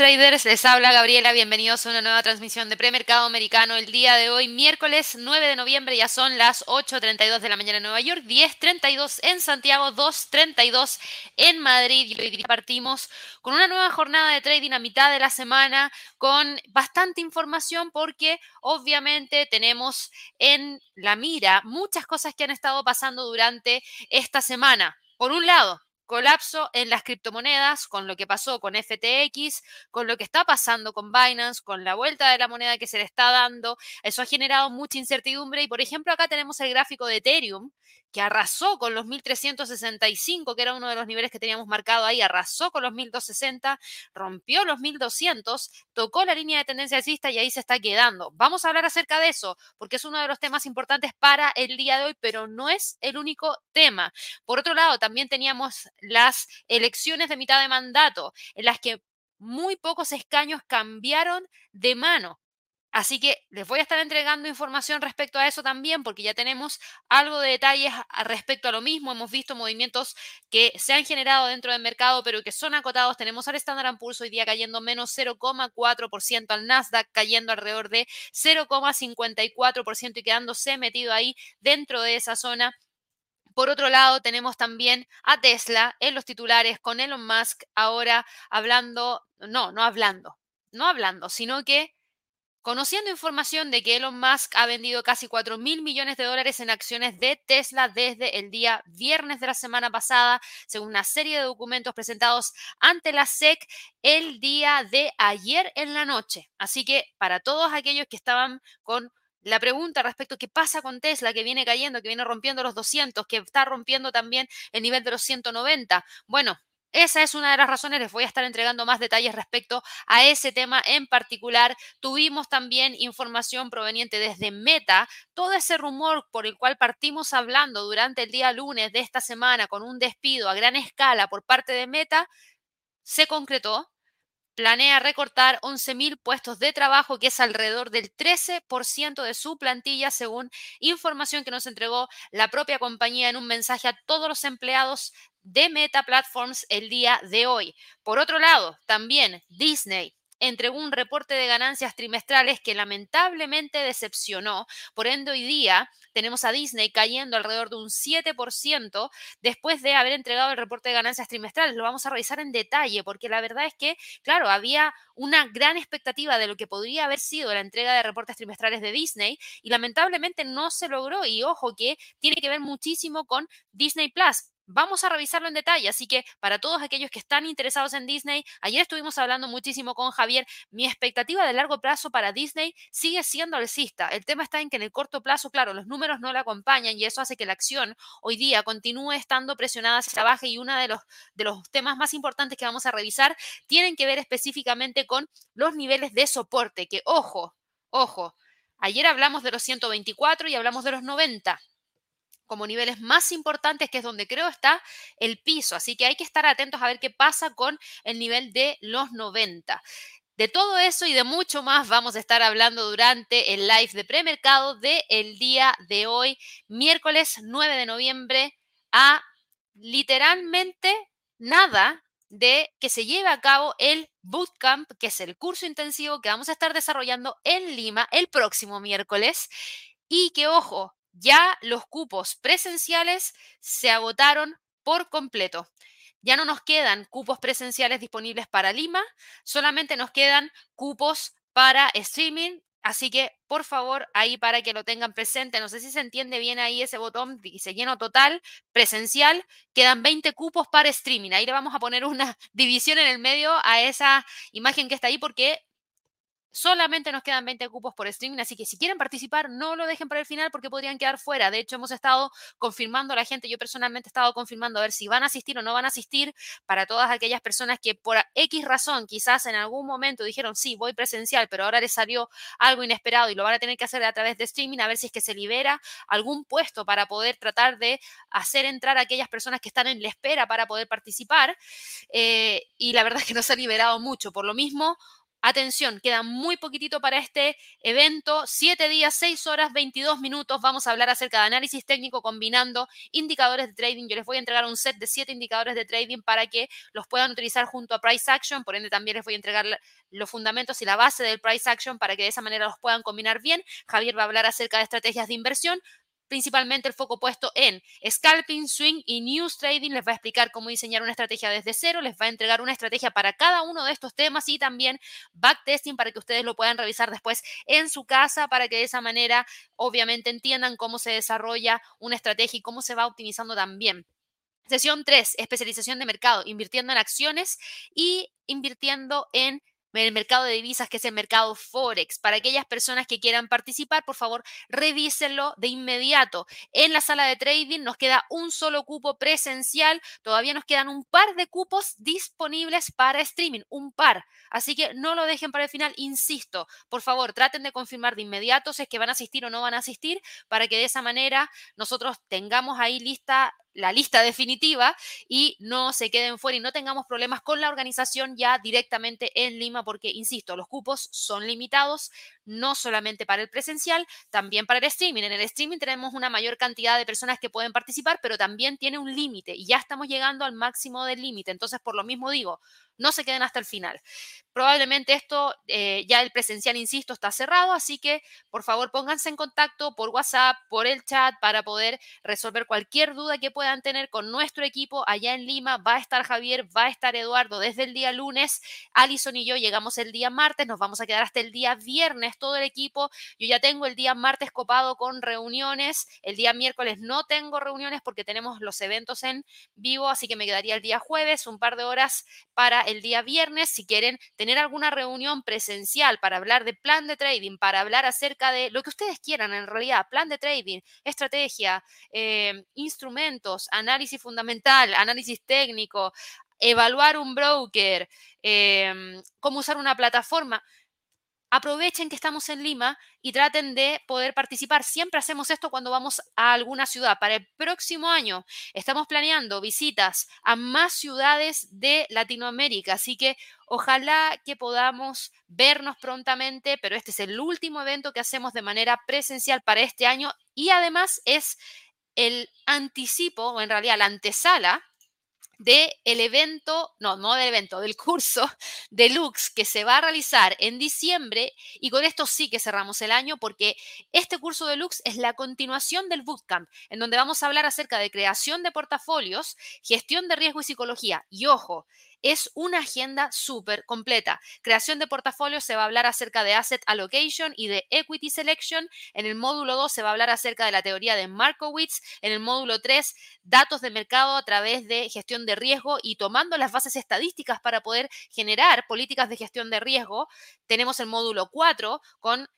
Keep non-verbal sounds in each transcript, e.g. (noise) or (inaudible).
traders? Les habla Gabriela. Bienvenidos a una nueva transmisión de Premercado Americano. El día de hoy, miércoles 9 de noviembre, ya son las 8.32 de la mañana en Nueva York, 10.32 en Santiago, 2.32 en Madrid. Y hoy partimos con una nueva jornada de trading a mitad de la semana con bastante información porque obviamente tenemos en la mira muchas cosas que han estado pasando durante esta semana. Por un lado, colapso en las criptomonedas, con lo que pasó con FTX, con lo que está pasando con Binance, con la vuelta de la moneda que se le está dando. Eso ha generado mucha incertidumbre y, por ejemplo, acá tenemos el gráfico de Ethereum, que arrasó con los 1365, que era uno de los niveles que teníamos marcado ahí, arrasó con los 1260, rompió los 1200, tocó la línea de tendencia alcista y ahí se está quedando. Vamos a hablar acerca de eso, porque es uno de los temas importantes para el día de hoy, pero no es el único tema. Por otro lado, también teníamos las elecciones de mitad de mandato, en las que muy pocos escaños cambiaron de mano. Así que les voy a estar entregando información respecto a eso también, porque ya tenemos algo de detalles respecto a lo mismo. Hemos visto movimientos que se han generado dentro del mercado, pero que son acotados. Tenemos al Standard Poor's hoy día cayendo menos 0,4%, al Nasdaq cayendo alrededor de 0,54% y quedándose metido ahí dentro de esa zona. Por otro lado, tenemos también a Tesla en los titulares con Elon Musk ahora hablando, no, no hablando, no hablando, sino que Conociendo información de que Elon Musk ha vendido casi 4 mil millones de dólares en acciones de Tesla desde el día viernes de la semana pasada, según una serie de documentos presentados ante la SEC el día de ayer en la noche. Así que para todos aquellos que estaban con la pregunta respecto a qué pasa con Tesla, que viene cayendo, que viene rompiendo los 200, que está rompiendo también el nivel de los 190. Bueno, esa es una de las razones, les voy a estar entregando más detalles respecto a ese tema en particular. Tuvimos también información proveniente desde Meta, todo ese rumor por el cual partimos hablando durante el día lunes de esta semana con un despido a gran escala por parte de Meta, se concretó planea recortar 11.000 puestos de trabajo, que es alrededor del 13% de su plantilla, según información que nos entregó la propia compañía en un mensaje a todos los empleados de Meta Platforms el día de hoy. Por otro lado, también Disney entregó un reporte de ganancias trimestrales que lamentablemente decepcionó. Por ende, hoy día tenemos a Disney cayendo alrededor de un 7% después de haber entregado el reporte de ganancias trimestrales. Lo vamos a revisar en detalle porque la verdad es que, claro, había una gran expectativa de lo que podría haber sido la entrega de reportes trimestrales de Disney y lamentablemente no se logró. Y ojo que tiene que ver muchísimo con Disney Plus Vamos a revisarlo en detalle, así que para todos aquellos que están interesados en Disney, ayer estuvimos hablando muchísimo con Javier, mi expectativa de largo plazo para Disney sigue siendo alcista. El tema está en que en el corto plazo, claro, los números no la acompañan y eso hace que la acción hoy día continúe estando presionada hacia abajo y uno de los, de los temas más importantes que vamos a revisar tienen que ver específicamente con los niveles de soporte, que ojo, ojo, ayer hablamos de los 124 y hablamos de los 90 como niveles más importantes, que es donde creo está el piso. Así que hay que estar atentos a ver qué pasa con el nivel de los 90. De todo eso y de mucho más vamos a estar hablando durante el live de premercado del el día de hoy, miércoles 9 de noviembre, a literalmente nada de que se lleve a cabo el bootcamp, que es el curso intensivo que vamos a estar desarrollando en Lima el próximo miércoles. Y que, ojo, ya los cupos presenciales se agotaron por completo. Ya no nos quedan cupos presenciales disponibles para Lima, solamente nos quedan cupos para streaming. Así que, por favor, ahí para que lo tengan presente, no sé si se entiende bien ahí ese botón, dice lleno total, presencial, quedan 20 cupos para streaming. Ahí le vamos a poner una (laughs) división en el medio a esa imagen que está ahí porque Solamente nos quedan 20 cupos por streaming, así que si quieren participar, no lo dejen para el final porque podrían quedar fuera. De hecho, hemos estado confirmando a la gente, yo personalmente he estado confirmando a ver si van a asistir o no van a asistir para todas aquellas personas que por X razón, quizás en algún momento dijeron, sí, voy presencial, pero ahora les salió algo inesperado y lo van a tener que hacer a través de streaming, a ver si es que se libera algún puesto para poder tratar de hacer entrar a aquellas personas que están en la espera para poder participar. Eh, y la verdad es que no se ha liberado mucho. Por lo mismo, Atención, queda muy poquitito para este evento. Siete días, seis horas, 22 minutos. Vamos a hablar acerca de análisis técnico combinando indicadores de trading. Yo les voy a entregar un set de siete indicadores de trading para que los puedan utilizar junto a Price Action. Por ende, también les voy a entregar los fundamentos y la base del Price Action para que de esa manera los puedan combinar bien. Javier va a hablar acerca de estrategias de inversión principalmente el foco puesto en scalping, swing y news trading. Les va a explicar cómo diseñar una estrategia desde cero, les va a entregar una estrategia para cada uno de estos temas y también backtesting para que ustedes lo puedan revisar después en su casa para que de esa manera obviamente entiendan cómo se desarrolla una estrategia y cómo se va optimizando también. Sesión 3, especialización de mercado, invirtiendo en acciones y invirtiendo en el mercado de divisas, que es el mercado Forex. Para aquellas personas que quieran participar, por favor, revísenlo de inmediato. En la sala de trading nos queda un solo cupo presencial. Todavía nos quedan un par de cupos disponibles para streaming, un par. Así que no lo dejen para el final. Insisto, por favor, traten de confirmar de inmediato si es que van a asistir o no van a asistir, para que de esa manera nosotros tengamos ahí lista la lista definitiva y no se queden fuera y no tengamos problemas con la organización ya directamente en Lima, porque, insisto, los cupos son limitados, no solamente para el presencial, también para el streaming. En el streaming tenemos una mayor cantidad de personas que pueden participar, pero también tiene un límite y ya estamos llegando al máximo del límite. Entonces, por lo mismo digo, no se queden hasta el final. Probablemente esto, eh, ya el presencial, insisto, está cerrado, así que por favor pónganse en contacto por WhatsApp, por el chat, para poder resolver cualquier duda que puedan tener con nuestro equipo allá en Lima. Va a estar Javier, va a estar Eduardo desde el día lunes. Alison y yo llegamos el día martes, nos vamos a quedar hasta el día viernes todo el equipo. Yo ya tengo el día martes copado con reuniones, el día miércoles no tengo reuniones porque tenemos los eventos en vivo, así que me quedaría el día jueves, un par de horas para el día viernes. Si quieren tener alguna reunión presencial para hablar de plan de trading, para hablar acerca de lo que ustedes quieran en realidad, plan de trading, estrategia, eh, instrumentos, análisis fundamental, análisis técnico, evaluar un broker, em, cómo usar una plataforma aprovechen que estamos en Lima y traten de poder participar. Siempre hacemos esto cuando vamos a alguna ciudad. Para el próximo año estamos planeando visitas a más ciudades de Latinoamérica, así que ojalá que podamos vernos prontamente, pero este es el último evento que hacemos de manera presencial para este año y además es el anticipo, o en realidad la antesala del evento, no, no del evento, del curso (laughs) deluxe que se va a realizar en diciembre y con esto sí que cerramos el año porque este curso deluxe es la continuación del bootcamp en donde vamos a hablar acerca de creación de portafolios, gestión de riesgo y psicología. Y ojo, es una agenda súper completa. Creación de portafolios se va a hablar acerca de asset allocation y de equity selection. En el módulo 2 se va a hablar acerca de la teoría de Markowitz. En el módulo 3, datos de mercado a través de gestión de riesgo y tomando las bases estadísticas para poder generar políticas de gestión de riesgo. Tenemos el módulo 4 con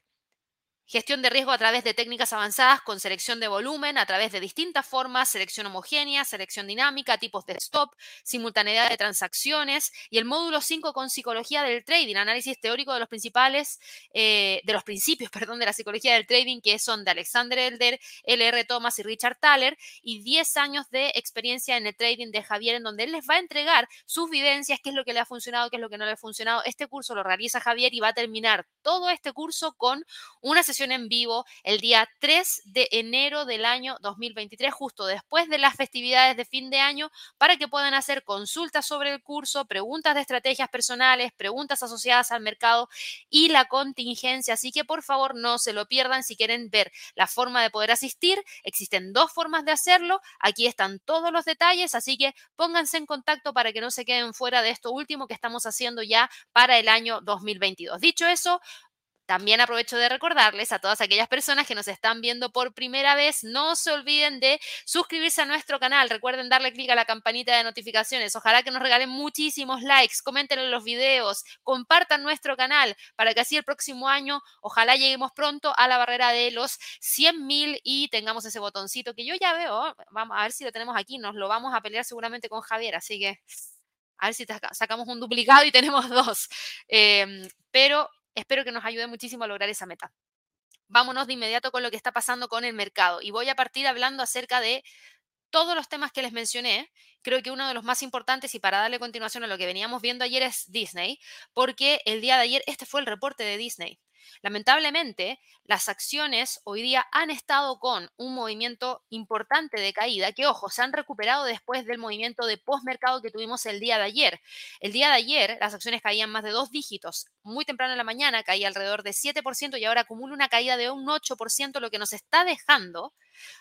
Gestión de riesgo a través de técnicas avanzadas con selección de volumen, a través de distintas formas, selección homogénea, selección dinámica, tipos de stop, simultaneidad de transacciones y el módulo 5 con psicología del trading, análisis teórico de los principales, eh, de los principios, (laughs) perdón, de la psicología del trading, que son de Alexander Elder, LR Thomas y Richard Thaler, y 10 años de experiencia en el trading de Javier, en donde él les va a entregar sus vivencias, qué es lo que le ha funcionado, qué es lo que no le ha funcionado. Este curso lo realiza Javier y va a terminar todo este curso con una sesión en vivo el día 3 de enero del año 2023, justo después de las festividades de fin de año, para que puedan hacer consultas sobre el curso, preguntas de estrategias personales, preguntas asociadas al mercado y la contingencia. Así que por favor no se lo pierdan si quieren ver la forma de poder asistir. Existen dos formas de hacerlo. Aquí están todos los detalles, así que pónganse en contacto para que no se queden fuera de esto último que estamos haciendo ya para el año 2022. Dicho eso, también aprovecho de recordarles a todas aquellas personas que nos están viendo por primera vez, no se olviden de suscribirse a nuestro canal. Recuerden darle clic a la campanita de notificaciones. Ojalá que nos regalen muchísimos likes, comenten en los videos, compartan nuestro canal para que así el próximo año, ojalá lleguemos pronto a la barrera de los 100.000 y tengamos ese botoncito que yo ya veo. Vamos a ver si lo tenemos aquí. Nos lo vamos a pelear seguramente con Javier, así que a ver si sacamos un duplicado y tenemos dos. Em, pero espero que nos ayude muchísimo a lograr esa meta. Vámonos de inmediato con lo que está pasando con el mercado y voy a partir hablando acerca de todos los temas que les mencioné, creo que uno de los más importantes y para darle continuación a lo que veníamos viendo ayer es Disney, porque el día de ayer este fue el reporte de Disney. Lamentablemente, las acciones hoy día han estado con un movimiento importante de caída, que ojo, se han recuperado después del movimiento de postmercado que tuvimos el día de ayer. El día de ayer las acciones caían más de dos dígitos. Muy temprano en la mañana caía alrededor de 7% y ahora acumula una caída de un 8%, lo que nos está dejando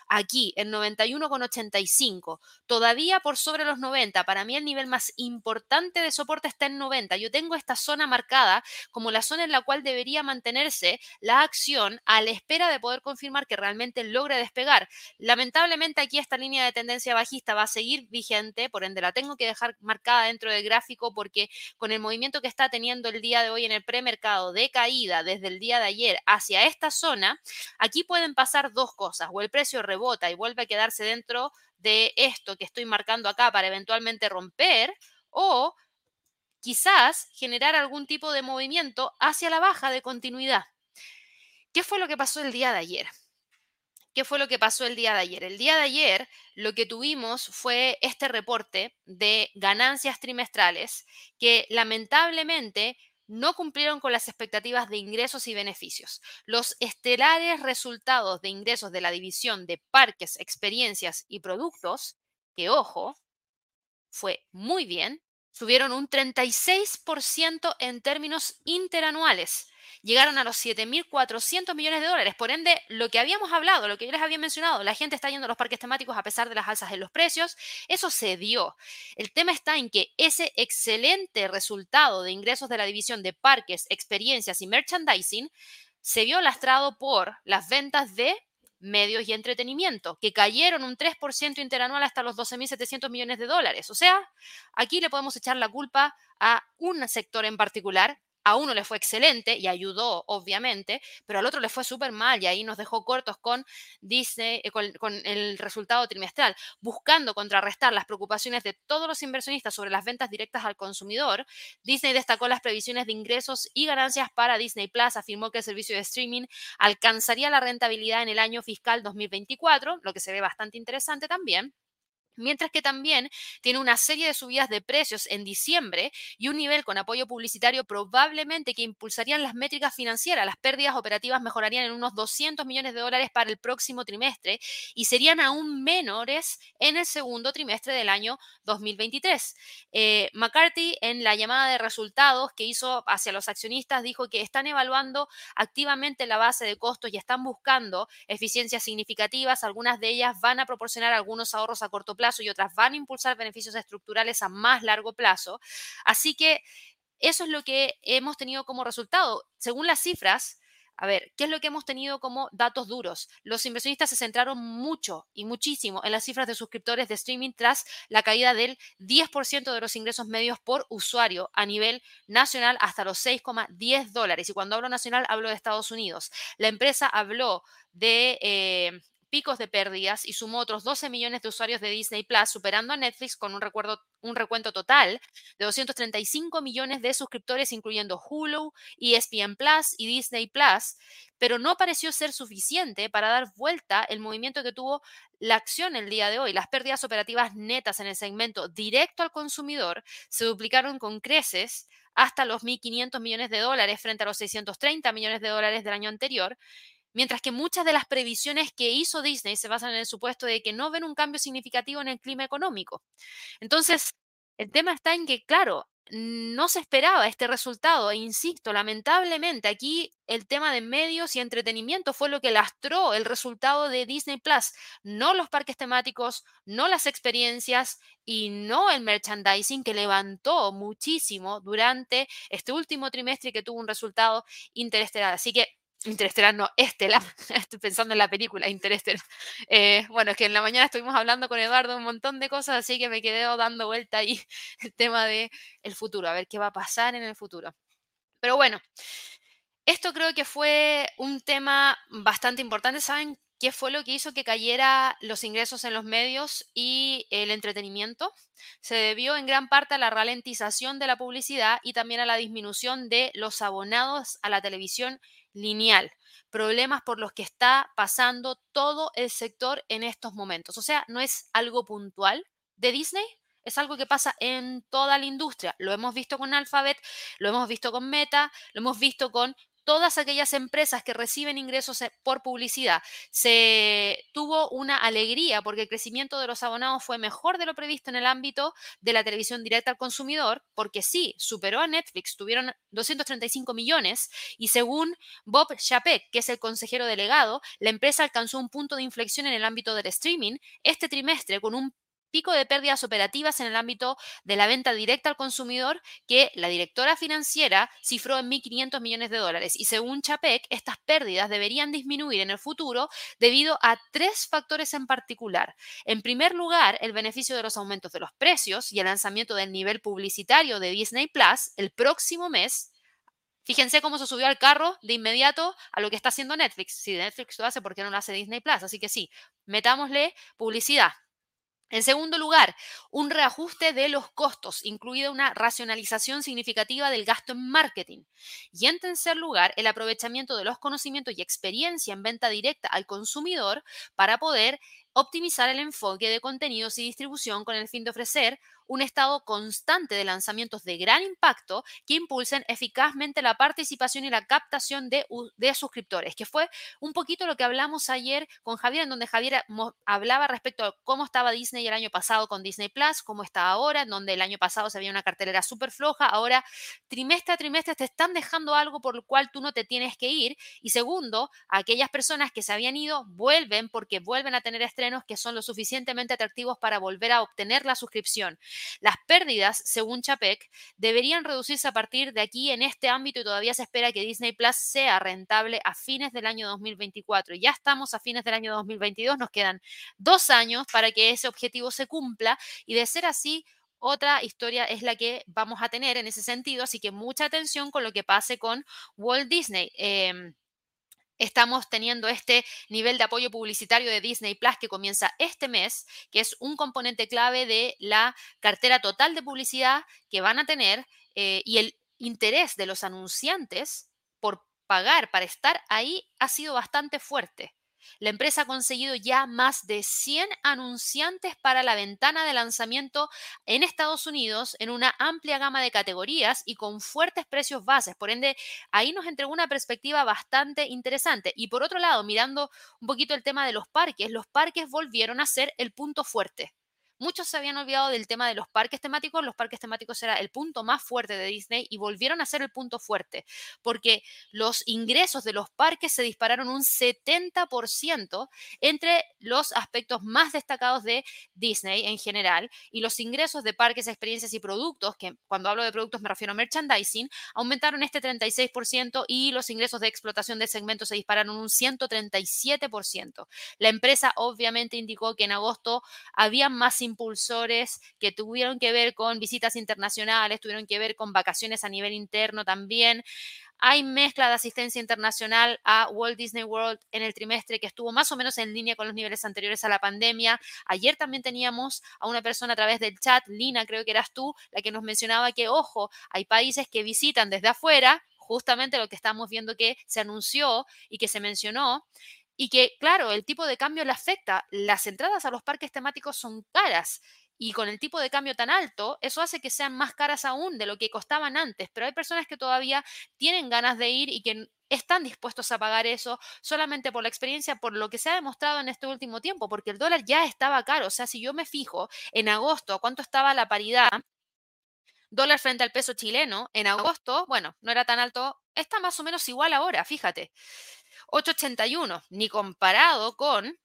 aquí en 91,85, todavía por sobre los 90. Para mí el nivel más importante de soporte está en 90. Yo tengo esta zona marcada como la zona en la cual debería mantenerse la acción a la espera de poder confirmar que realmente logre despegar. Lamentablemente aquí esta línea de tendencia bajista va a seguir vigente, por ende la tengo que dejar marcada dentro del gráfico porque con el movimiento que está teniendo el día de hoy en el premercado de caída desde el día de ayer hacia esta zona, aquí pueden pasar dos cosas, o el rebota y vuelve a quedarse dentro de esto que estoy marcando acá para eventualmente romper, o quizás generar algún tipo de movimiento hacia la baja de continuidad. ¿Qué fue lo que pasó el día de ayer? ¿Qué fue lo que pasó el día de ayer? El día de ayer lo que tuvimos fue este reporte de ganancias trimestrales que lamentablemente no cumplieron con las expectativas de ingresos y beneficios. Los estelares resultados de ingresos de la división de parques, experiencias y productos, que ojo, fue muy bien, subieron un 36% en términos interanuales llegaron a los 7.400 millones de dólares. Por ende, lo que habíamos hablado, lo que yo les había mencionado, la gente está yendo a los parques temáticos a pesar de las alzas en los precios, eso se dio. El tema está en que ese excelente resultado de ingresos de la división de parques, experiencias y merchandising se vio lastrado por las ventas de medios y entretenimiento, que cayeron un 3% interanual hasta los 12.700 millones de dólares. O sea, aquí le podemos echar la culpa a un sector en particular a uno le fue excelente y ayudó, obviamente, pero al otro le fue súper mal y ahí nos dejó cortos con Disney, eh, con, con, el resultado trimestral. Buscando contrarrestar las preocupaciones de todos los inversionistas sobre las ventas directas al consumidor, Disney destacó las previsiones de ingresos y ganancias para Disney Plus, afirmó que el servicio de streaming alcanzaría la rentabilidad en el año fiscal 2024, lo que se ve bastante interesante también. Mientras que también tiene una serie de subidas de precios en diciembre y un nivel con apoyo publicitario probablemente que impulsarían las métricas financieras. Las pérdidas operativas mejorarían en unos 200 millones de dólares para el próximo trimestre y serían aún menores en el segundo trimestre del año 2023. Eh, McCarthy en la llamada de resultados que hizo hacia los accionistas dijo que están evaluando activamente la base de costos y están buscando eficiencias significativas. Algunas de ellas van a proporcionar algunos ahorros a corto plazo plazo y otras van a impulsar beneficios estructurales a más largo plazo. Así que eso es lo que hemos tenido como resultado. Según las cifras, a ver, ¿qué es lo que hemos tenido como datos duros? Los inversionistas se centraron mucho y muchísimo en las cifras de suscriptores de streaming tras la caída del 10% de los ingresos medios por usuario a nivel nacional hasta los 6,10 dólares. Y cuando hablo nacional, hablo de Estados Unidos. La empresa habló de... Eh, picos de pérdidas y sumó otros 12 millones de usuarios de Disney Plus, superando a Netflix con un, recuerdo, un recuento total de 235 millones de suscriptores, incluyendo Hulu, ESPN Plus y Disney Plus, pero no pareció ser suficiente para dar vuelta el movimiento que tuvo la acción el día de hoy. Las pérdidas operativas netas en el segmento directo al consumidor se duplicaron con creces hasta los 1.500 millones de dólares frente a los 630 millones de dólares del año anterior Mientras que muchas de las previsiones que hizo Disney se basan en el supuesto de que no ven un cambio significativo en el clima económico. Entonces, el tema está en que, claro, no se esperaba este resultado e insisto, lamentablemente aquí el tema de medios y entretenimiento fue lo que lastró el resultado de Disney Plus, no los parques temáticos, no las experiencias y no el merchandising que levantó muchísimo durante este último trimestre que tuvo un resultado interestelar. Así que Interestelar, no. (laughs) Estoy pensando en la película Interestelar. Eh, bueno, es que en la mañana estuvimos hablando con Eduardo un montón de cosas, así que me quedé dando vuelta ahí (laughs) el tema de el futuro, a ver qué va a pasar en el futuro. Pero bueno, esto creo que fue un tema bastante importante. ¿Saben qué fue lo que hizo que cayera los ingresos en los medios y el entretenimiento? Se debió en gran parte a la ralentización de la publicidad y también a la disminución de los abonados a la televisión lineal, problemas por los que está pasando todo el sector en estos momentos. O sea, no es algo puntual de Disney, es algo que pasa en toda la industria. Lo hemos visto con Alphabet, lo hemos visto con Meta, lo hemos visto con todas aquellas empresas que reciben ingresos eh, por publicidad. Se tuvo una alegría porque el crecimiento de los abonados fue mejor de lo previsto en el ámbito de la televisión directa al consumidor, porque sí, superó a Netflix, tuvieron 235 millones y según Bob Chapek, que es el consejero delegado, la empresa alcanzó un punto de inflexión en el ámbito del streaming este trimestre con un pico de pérdidas operativas en el ámbito de la venta directa al consumidor que la directora financiera cifró en 1.500 millones de dólares. Y según Chapek, estas pérdidas deberían disminuir en el futuro debido a tres factores en particular. En primer lugar, el beneficio de los aumentos de los precios y el lanzamiento del nivel publicitario de Disney Plus el próximo mes Fíjense cómo se subió al carro de inmediato a lo que está haciendo Netflix. Si Netflix lo hace, ¿por qué no lo hace Disney Plus? Así que sí, metámosle publicidad. En segundo lugar, un reajuste de los costos, incluida una racionalización significativa del gasto en marketing. Y en tercer lugar, el aprovechamiento de los conocimientos y experiencia en venta directa al consumidor para poder optimizar el enfoque de contenidos y distribución con el fin de ofrecer un estado constante de lanzamientos de gran impacto que impulsen eficazmente la participación y la captación de, suscriptores, que fue un poquito lo que hablamos ayer con Javier, en donde Javier hablaba respecto a cómo estaba Disney el año pasado con Disney Plus, cómo está ahora, en donde el año pasado se había una cartelera súper floja, ahora trimestre a trimestre te están dejando algo por lo cual tú no te tienes que ir. Y segundo, aquellas personas que se habían ido vuelven porque vuelven a tener que son lo suficientemente atractivos para volver a obtener la suscripción. Las pérdidas, según Chapek, deberían reducirse a partir de aquí en este ámbito y todavía se espera que Disney Plus sea rentable a fines del año 2024. Ya estamos a fines del año 2022, nos quedan dos años para que ese objetivo se cumpla y de ser así, otra historia es la que vamos a tener en ese sentido, así que mucha atención con lo que pase con Walt Disney. Em, estamos teniendo este nivel de apoyo publicitario de Disney Plus que comienza este mes, que es un componente clave de la cartera total de publicidad que van a tener eh, y el interés de los anunciantes por pagar para estar ahí ha sido bastante fuerte. La empresa ha conseguido ya más de 100 anunciantes para la ventana de lanzamiento en Estados Unidos en una amplia gama de categorías y con fuertes precios bases. Por ende, ahí nos entregó una perspectiva bastante interesante. Y por otro lado, mirando un poquito el tema de los parques, los parques volvieron a ser el punto fuerte. Muchos se habían olvidado del tema de los parques temáticos. Los parques temáticos era el punto más fuerte de Disney y volvieron a ser el punto fuerte porque los ingresos de los parques se dispararon un 70% entre los aspectos más destacados de Disney en general y los ingresos de parques, experiencias y productos, que cuando hablo de productos me refiero a merchandising, aumentaron este 36% y los ingresos de explotación de segmentos se dispararon un 137%. La empresa obviamente indicó que en agosto había más impulsores que tuvieron que ver con visitas internacionales, tuvieron que ver con vacaciones a nivel interno también. Hay mezcla de asistencia internacional a Walt Disney World en el trimestre que estuvo más o menos en línea con los niveles anteriores a la pandemia. Ayer también teníamos a una persona a través del chat, Lina, creo que eras tú, la que nos mencionaba que, ojo, hay países que visitan desde afuera, justamente lo que estamos viendo que se anunció y que se mencionó, y que, claro, el tipo de cambio le afecta. Las entradas a los parques temáticos son caras y con el tipo de cambio tan alto, eso hace que sean más caras aún de lo que costaban antes. Pero hay personas que todavía tienen ganas de ir y que están dispuestos a pagar eso solamente por la experiencia, por lo que se ha demostrado en este último tiempo, porque el dólar ya estaba caro. O sea, si yo me fijo en agosto cuánto estaba la paridad, dólar frente al peso chileno, en agosto, bueno, no era tan alto, está más o menos igual ahora, fíjate. 881, ni comparado con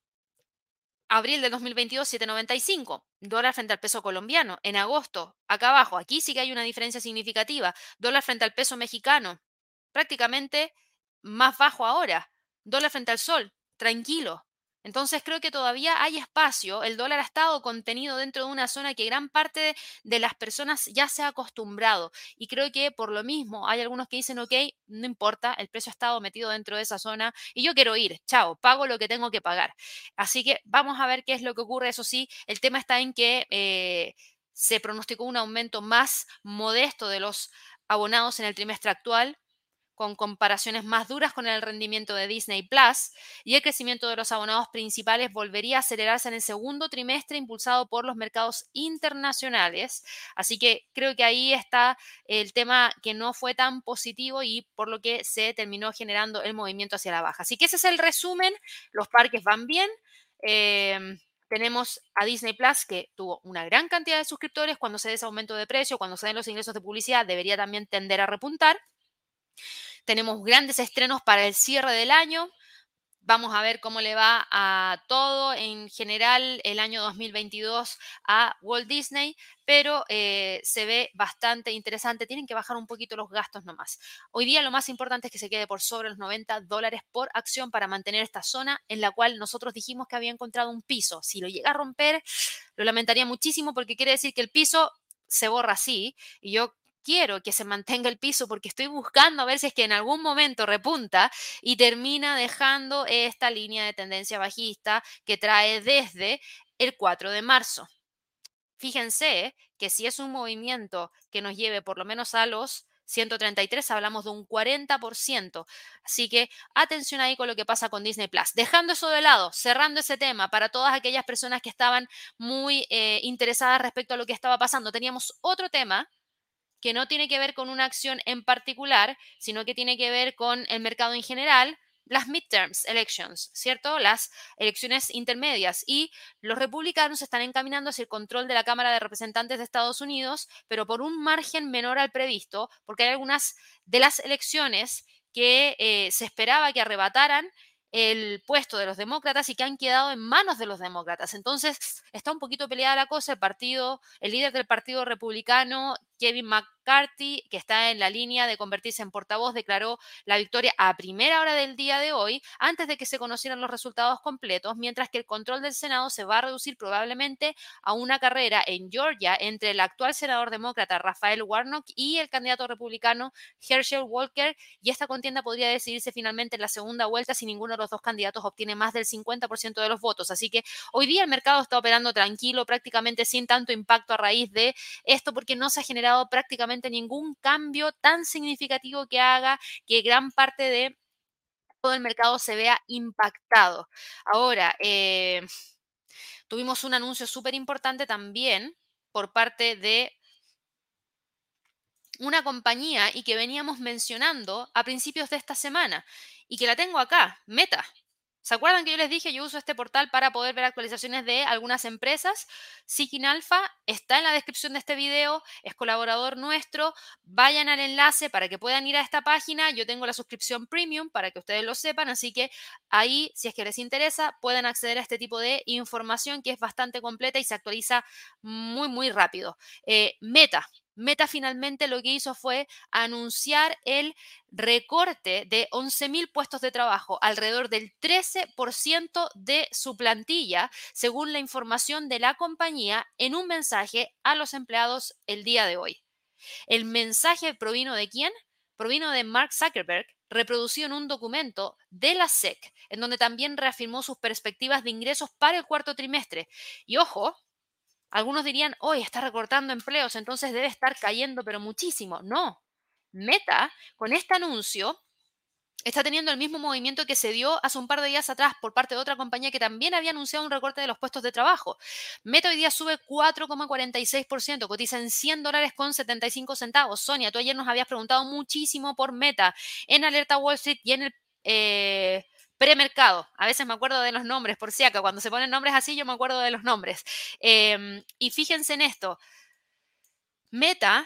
abril de 2022, 795, dólar frente al peso colombiano. En agosto, acá abajo, aquí sí que hay una diferencia significativa, dólar frente al peso mexicano, prácticamente más bajo ahora, dólar frente al sol, tranquilo. Entonces creo que todavía hay espacio. El dólar ha estado contenido dentro de una zona que gran parte de las personas ya se ha acostumbrado. Y creo que por lo mismo hay algunos que dicen, ok, no importa, el precio ha estado metido dentro de esa zona y yo quiero ir, chao, pago lo que tengo que pagar. Así que vamos a ver qué es lo que ocurre. Eso sí, el tema está en que eh, se pronosticó un aumento más modesto de los abonados en el trimestre actual con comparaciones más duras con el rendimiento de Disney Plus y el crecimiento de los abonados principales volvería a acelerarse en el segundo trimestre impulsado por los mercados internacionales. Así que creo que ahí está el tema que no fue tan positivo y por lo que se terminó generando el movimiento hacia la baja. Así que ese es el resumen. Los parques van bien. Em, tenemos a Disney Plus que tuvo una gran cantidad de suscriptores. Cuando se dé ese aumento de precio, cuando se den los ingresos de publicidad, debería también tender a repuntar. Tenemos grandes estrenos para el cierre del año. Vamos a ver cómo le va a todo en general el año 2022 a Walt Disney, pero eh, se ve bastante interesante. Tienen que bajar un poquito los gastos nomás. Hoy día lo más importante es que se quede por sobre los 90 dólares por acción para mantener esta zona en la cual nosotros dijimos que había encontrado un piso. Si lo llega a romper, lo lamentaría muchísimo porque quiere decir que el piso se borra así y yo quiero que se mantenga el piso porque estoy buscando a ver si es que en algún momento repunta y termina dejando esta línea de tendencia bajista que trae desde el 4 de marzo. Fíjense que si es un movimiento que nos lleve por lo menos a los 133, hablamos de un 40%. Así que atención ahí con lo que pasa con Disney Plus. Dejando eso de lado, cerrando ese tema para todas aquellas personas que estaban muy eh, interesadas respecto a lo que estaba pasando, teníamos otro tema que no tiene que ver con una acción en particular, sino que tiene que ver con el mercado en general, las midterms elections, ¿cierto? Las elecciones intermedias. Y los republicanos están encaminando hacia el control de la Cámara de Representantes de Estados Unidos, pero por un margen menor al previsto, porque hay algunas de las elecciones que eh, se esperaba que arrebataran el puesto de los demócratas y que han quedado en manos de los demócratas. Entonces, está un poquito peleada la cosa. El partido, el líder del Partido Republicano, Kevin McCarthy, que está en la línea de convertirse en portavoz, declaró la victoria a primera hora del día de hoy, antes de que se conocieran los resultados completos, mientras que el control del Senado se va a reducir probablemente a una carrera en Georgia entre el actual senador demócrata Rafael Warnock y el candidato republicano Herschel Walker, y esta contienda podría decidirse finalmente en la segunda vuelta si ninguno de los dos candidatos obtiene más del 50% de los votos. Así que hoy día el mercado está operando tranquilo, prácticamente sin tanto impacto a raíz de esto, porque no se ha generado prácticamente ningún cambio tan significativo que haga que gran parte de todo el mercado se vea impactado. Ahora, eh, tuvimos un anuncio súper importante también por parte de una compañía y que veníamos mencionando a principios de esta semana y que la tengo acá, Meta. ¿Se acuerdan que yo les dije, yo uso este portal para poder ver actualizaciones de algunas empresas? Seeking Alpha está en la descripción de este video, es colaborador nuestro. Vayan al enlace para que puedan ir a esta página. Yo tengo la suscripción premium para que ustedes lo sepan, así que ahí, si es que les interesa, pueden acceder a este tipo de información que es bastante completa y se actualiza muy, muy rápido. Eh, Meta, Meta finalmente lo que hizo fue anunciar el recorte de 11.000 puestos de trabajo, alrededor del 13% de su plantilla, según la información de la compañía en un mensaje a los empleados el día de hoy. El mensaje provino de quién? Provino de Mark Zuckerberg, reproducido en un documento de la SEC, en donde también reafirmó sus perspectivas de ingresos para el cuarto trimestre. Y ojo, algunos dirían, hoy está recortando empleos, entonces debe estar cayendo, pero muchísimo. No. Meta, con este anuncio, está teniendo el mismo movimiento que se dio hace un par de días atrás por parte de otra compañía que también había anunciado un recorte de los puestos de trabajo. Meta hoy día sube 4,46%, cotiza en 100 dólares con 75 centavos. Sonia, tú ayer nos habías preguntado muchísimo por Meta en Alerta Wall Street y en el... Eh, premercado. A veces me acuerdo de los nombres, por si acá, cuando se ponen nombres así, yo me acuerdo de los nombres. Em, y fíjense en esto. Meta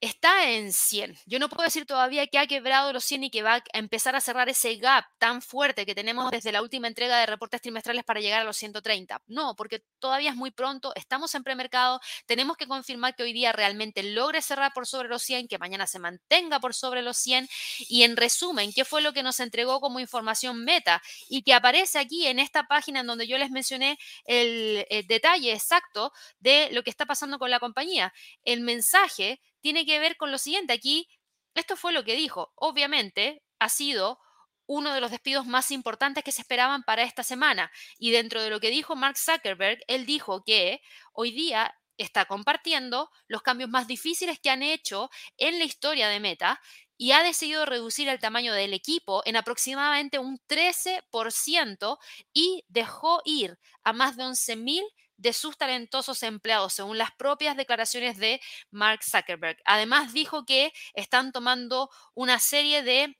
está en 100. Yo no puedo decir todavía que ha quebrado los 100 y que va a empezar a cerrar ese gap tan fuerte que tenemos desde la última entrega de reportes trimestrales para llegar a los 130. No, porque todavía es muy pronto, estamos en premercado, tenemos que confirmar que hoy día realmente logre cerrar por sobre los 100, que mañana se mantenga por sobre los 100 y en resumen, ¿qué fue lo que nos entregó como información meta? Y que aparece aquí en esta página en donde yo les mencioné el, el detalle exacto de lo que está pasando con la compañía. El mensaje tiene que ver con lo siguiente. Aquí, esto fue lo que dijo. Obviamente, ha sido uno de los despidos más importantes que se esperaban para esta semana. Y dentro de lo que dijo Mark Zuckerberg, él dijo que hoy día está compartiendo los cambios más difíciles que han hecho en la historia de Meta, y ha decidido reducir el tamaño del equipo en aproximadamente un 13% y dejó ir a más de 11.000 de sus talentosos empleados, según las propias declaraciones de Mark Zuckerberg. Además, dijo que están tomando una serie de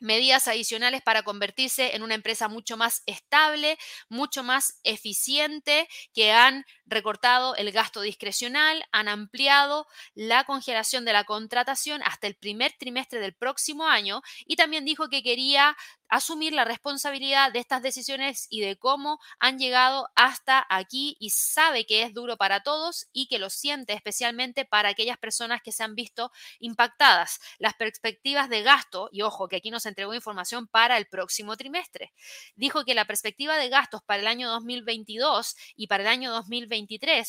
medidas adicionales para convertirse en una empresa mucho más estable, mucho más eficiente, que han recortado el gasto discrecional, han ampliado la congelación de la contratación hasta el primer trimestre del próximo año y también dijo que quería asumir la responsabilidad de estas decisiones y de cómo han llegado hasta aquí y sabe que es duro para todos y que lo siente especialmente para aquellas personas que se han visto impactadas. Las perspectivas de gasto, y ojo que aquí nos entregó información para el próximo trimestre, dijo que la perspectiva de gastos para el año 2022 y para el año 2023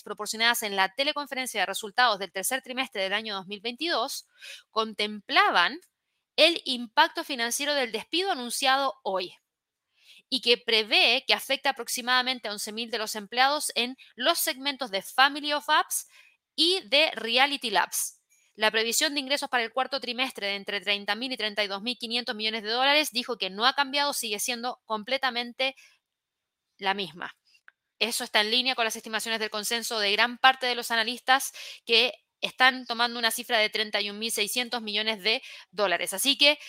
proporcionadas en la teleconferencia de resultados del tercer trimestre del año 2022 contemplaban el impacto financiero del despido anunciado hoy y que prevé que afecta aproximadamente a 11.000 de los empleados en los segmentos de Family of Apps y de Reality Labs. La previsión de ingresos para el cuarto trimestre de entre 30.000 y 32.500 millones de dólares dijo que no ha cambiado, sigue siendo completamente la misma. Eso está en línea con las estimaciones del consenso de gran parte de los analistas que están tomando una cifra de 31.600 millones de dólares. Así que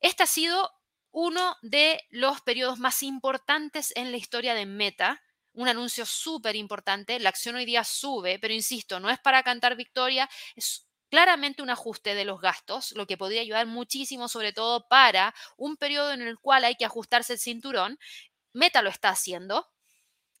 este ha sido uno de los periodos más importantes en la historia de Meta. Un anuncio súper importante. La acción hoy día sube, pero insisto, no es para cantar victoria, es claramente un ajuste de los gastos, lo que podría ayudar muchísimo, sobre todo para un periodo en el cual hay que ajustarse el cinturón. Meta lo está haciendo,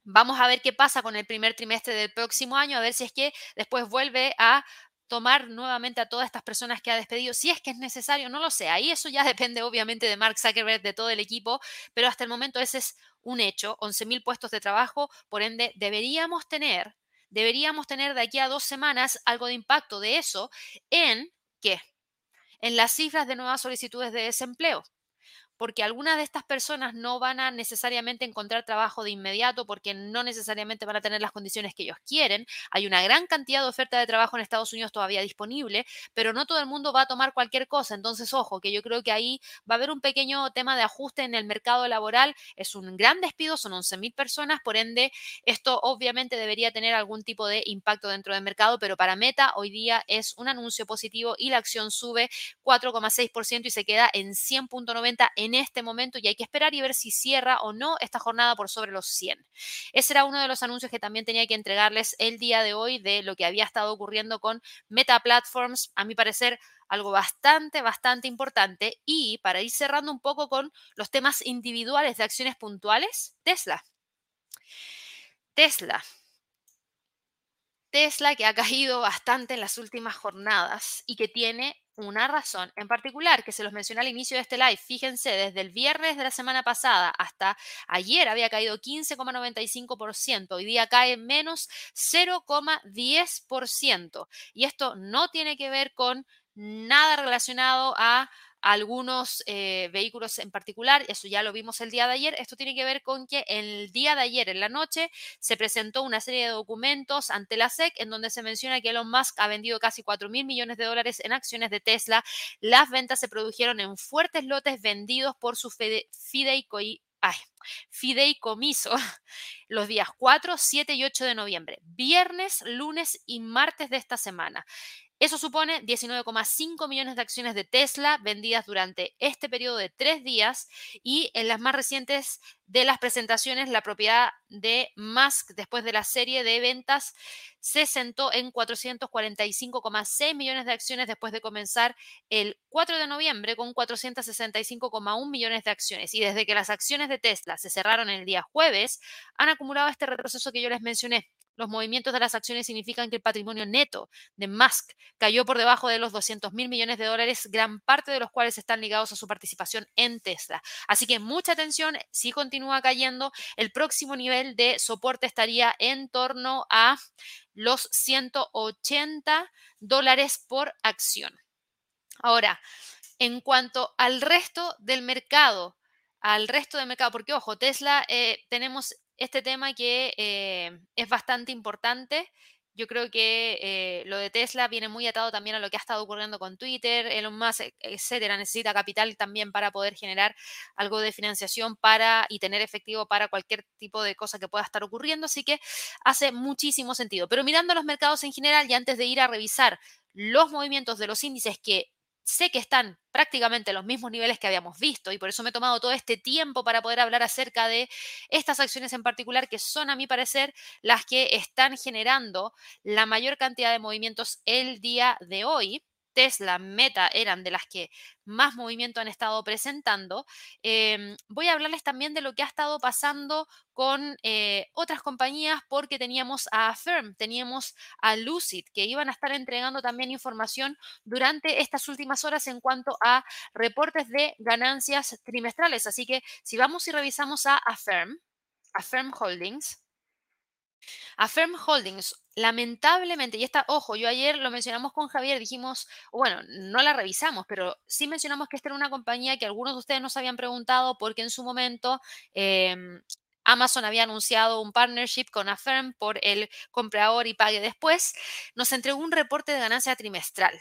Vamos a ver qué pasa con el primer trimestre del próximo año, a ver si es que después vuelve a tomar nuevamente a todas estas personas que ha despedido, si es que es necesario, no lo sé. Ahí eso ya (laughs) depende obviamente de Mark Zuckerberg, de todo el equipo, pero hasta el momento ese es un hecho, 11.000 puestos de trabajo, por ende deberíamos tener, deberíamos tener de aquí a dos semanas algo de impacto de eso en qué? En las cifras de nuevas solicitudes de desempleo porque algunas de estas personas no van a necesariamente encontrar trabajo de inmediato porque no necesariamente van a tener las condiciones que ellos quieren. Hay una gran cantidad de oferta de trabajo en Estados Unidos todavía disponible, pero no todo el mundo va a tomar cualquier cosa. Entonces, ojo, que yo creo que ahí va a haber un pequeño tema de ajuste en el mercado laboral. Es un gran despido, son 11.000 personas, por ende, esto obviamente debería tener algún tipo de impacto dentro del mercado, pero para Meta hoy día es un anuncio positivo y la acción sube 4,6% y se queda en 100.90 en este momento y hay que esperar y ver si cierra o no esta jornada por sobre los 100. Ese era uno de los anuncios que también tenía que entregarles el día de hoy de lo que había estado ocurriendo con Meta Platforms. A mi parecer, algo bastante, bastante importante. Y para ir cerrando un poco con los temas individuales de acciones puntuales, Tesla. Tesla. Tesla que ha caído bastante en las últimas jornadas y que tiene una razón en particular que se los mencioné al inicio de este live. Fíjense, desde el viernes de la semana pasada hasta ayer había caído 15,95%. Hoy día cae menos 0,10%. Y esto no tiene que ver con nada relacionado a algunos eh, vehículos en particular, eso ya lo vimos el día de ayer, esto tiene que ver con que el día de ayer en la noche se presentó una serie de documentos ante la SEC en donde se menciona que Elon Musk ha vendido casi 4 mil millones de dólares en acciones de Tesla. Las ventas se produjeron en fuertes lotes vendidos por su fideicomiso (laughs) los días 4, 7 y 8 de noviembre, viernes, lunes y martes de esta semana. Eso supone 19,5 millones de acciones de Tesla vendidas durante este periodo de tres días y en las más recientes de las presentaciones, la propiedad de Musk después de la serie de ventas se sentó en 445,6 millones de acciones después de comenzar el 4 de noviembre con 465,1 millones de acciones. Y desde que las acciones de Tesla se cerraron el día jueves, han acumulado este retroceso que yo les mencioné, los movimientos de las acciones significan que el patrimonio neto de Musk cayó por debajo de los 200 mil millones de dólares, gran parte de los cuales están ligados a su participación en Tesla. Así que mucha atención, si continúa cayendo, el próximo nivel de soporte estaría en torno a los 180 dólares por acción. Ahora, en cuanto al resto del mercado, al resto del mercado, porque ojo, Tesla eh, tenemos este tema que eh, es bastante importante Yo creo que eh, lo de Tesla viene muy atado también a lo que ha estado ocurriendo con Twitter, Elon Musk, e- etcétera. Necesita capital también para poder generar algo de financiación para y tener efectivo para cualquier tipo de cosa que pueda estar ocurriendo. Así que hace muchísimo sentido. Pero mirando los mercados en general y antes de ir a revisar los movimientos de los índices que sé que están prácticamente en los mismos niveles que habíamos visto y por eso me he tomado todo este tiempo para poder hablar acerca de estas acciones en particular que son, a mi parecer, las que están generando la mayor cantidad de movimientos el día de hoy. Tesla, Meta eran de las que más movimiento han estado presentando. Em, voy a hablarles también de lo que ha estado pasando con eh, otras compañías porque teníamos a Affirm, teníamos a Lucid, que iban a estar entregando también información durante estas últimas horas en cuanto a reportes de ganancias trimestrales. Así que si vamos y revisamos a Affirm, Affirm Holdings, Affirm Holdings, lamentablemente, y está, ojo, yo ayer lo mencionamos con Javier, dijimos, bueno, no la revisamos, pero sí mencionamos que esta era una compañía que algunos de ustedes nos habían preguntado porque en su momento em, Amazon había anunciado un partnership con Affirm por el comprador y pague después, nos entregó un reporte de ganancia trimestral.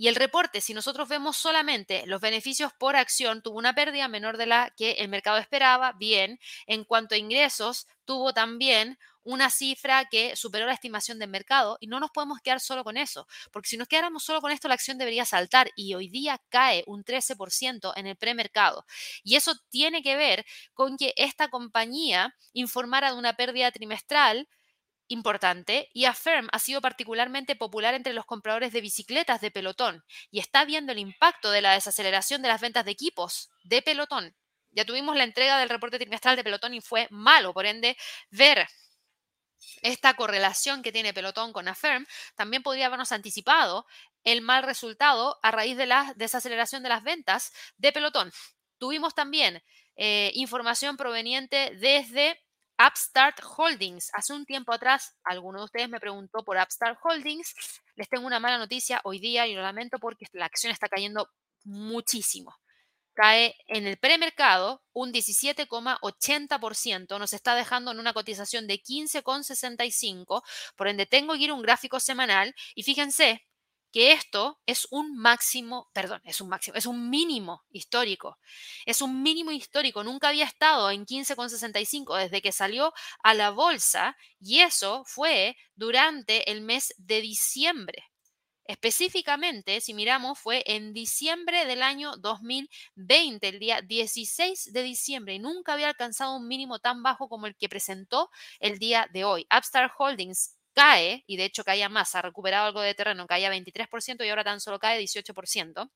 Y el reporte, si nosotros vemos solamente los beneficios por acción, tuvo una pérdida menor de la que el mercado esperaba. Bien, en cuanto a ingresos, tuvo también una cifra que superó la estimación del mercado y no nos podemos quedar solo con eso, porque si nos quedáramos solo con esto, la acción debería saltar y hoy día cae un 13% en el premercado. Y eso tiene que ver con que esta compañía informara de una pérdida trimestral importante y Affirm ha sido particularmente popular entre los compradores de bicicletas de pelotón y está viendo el impacto de la desaceleración de las ventas de equipos de pelotón. Ya tuvimos la entrega del reporte trimestral de pelotón y fue malo, por ende, ver esta correlación que tiene pelotón con Affirm también podría habernos anticipado el mal resultado a raíz de la desaceleración de las ventas de pelotón. Tuvimos también eh, información proveniente desde Upstart Holdings. Hace un tiempo atrás, alguno de ustedes me preguntó por Upstart Holdings. Les tengo una mala noticia hoy día y lo lamento porque la acción está cayendo muchísimo. Cae en el premercado un 17,80%, nos está dejando en una cotización de 15,65, por ende tengo que ir a un gráfico semanal y fíjense, que esto es un máximo, perdón, es un máximo, es un mínimo histórico. Es un mínimo histórico. Nunca había estado en 15,65 desde que salió a la bolsa y eso fue durante el mes de diciembre. Específicamente, si miramos, fue en diciembre del año 2020, el día 16 de diciembre, y nunca había alcanzado un mínimo tan bajo como el que presentó el día de hoy. Upstart Holdings cae, y de hecho caía más, ha recuperado algo de terreno, caía 23% y ahora tan solo cae 18%.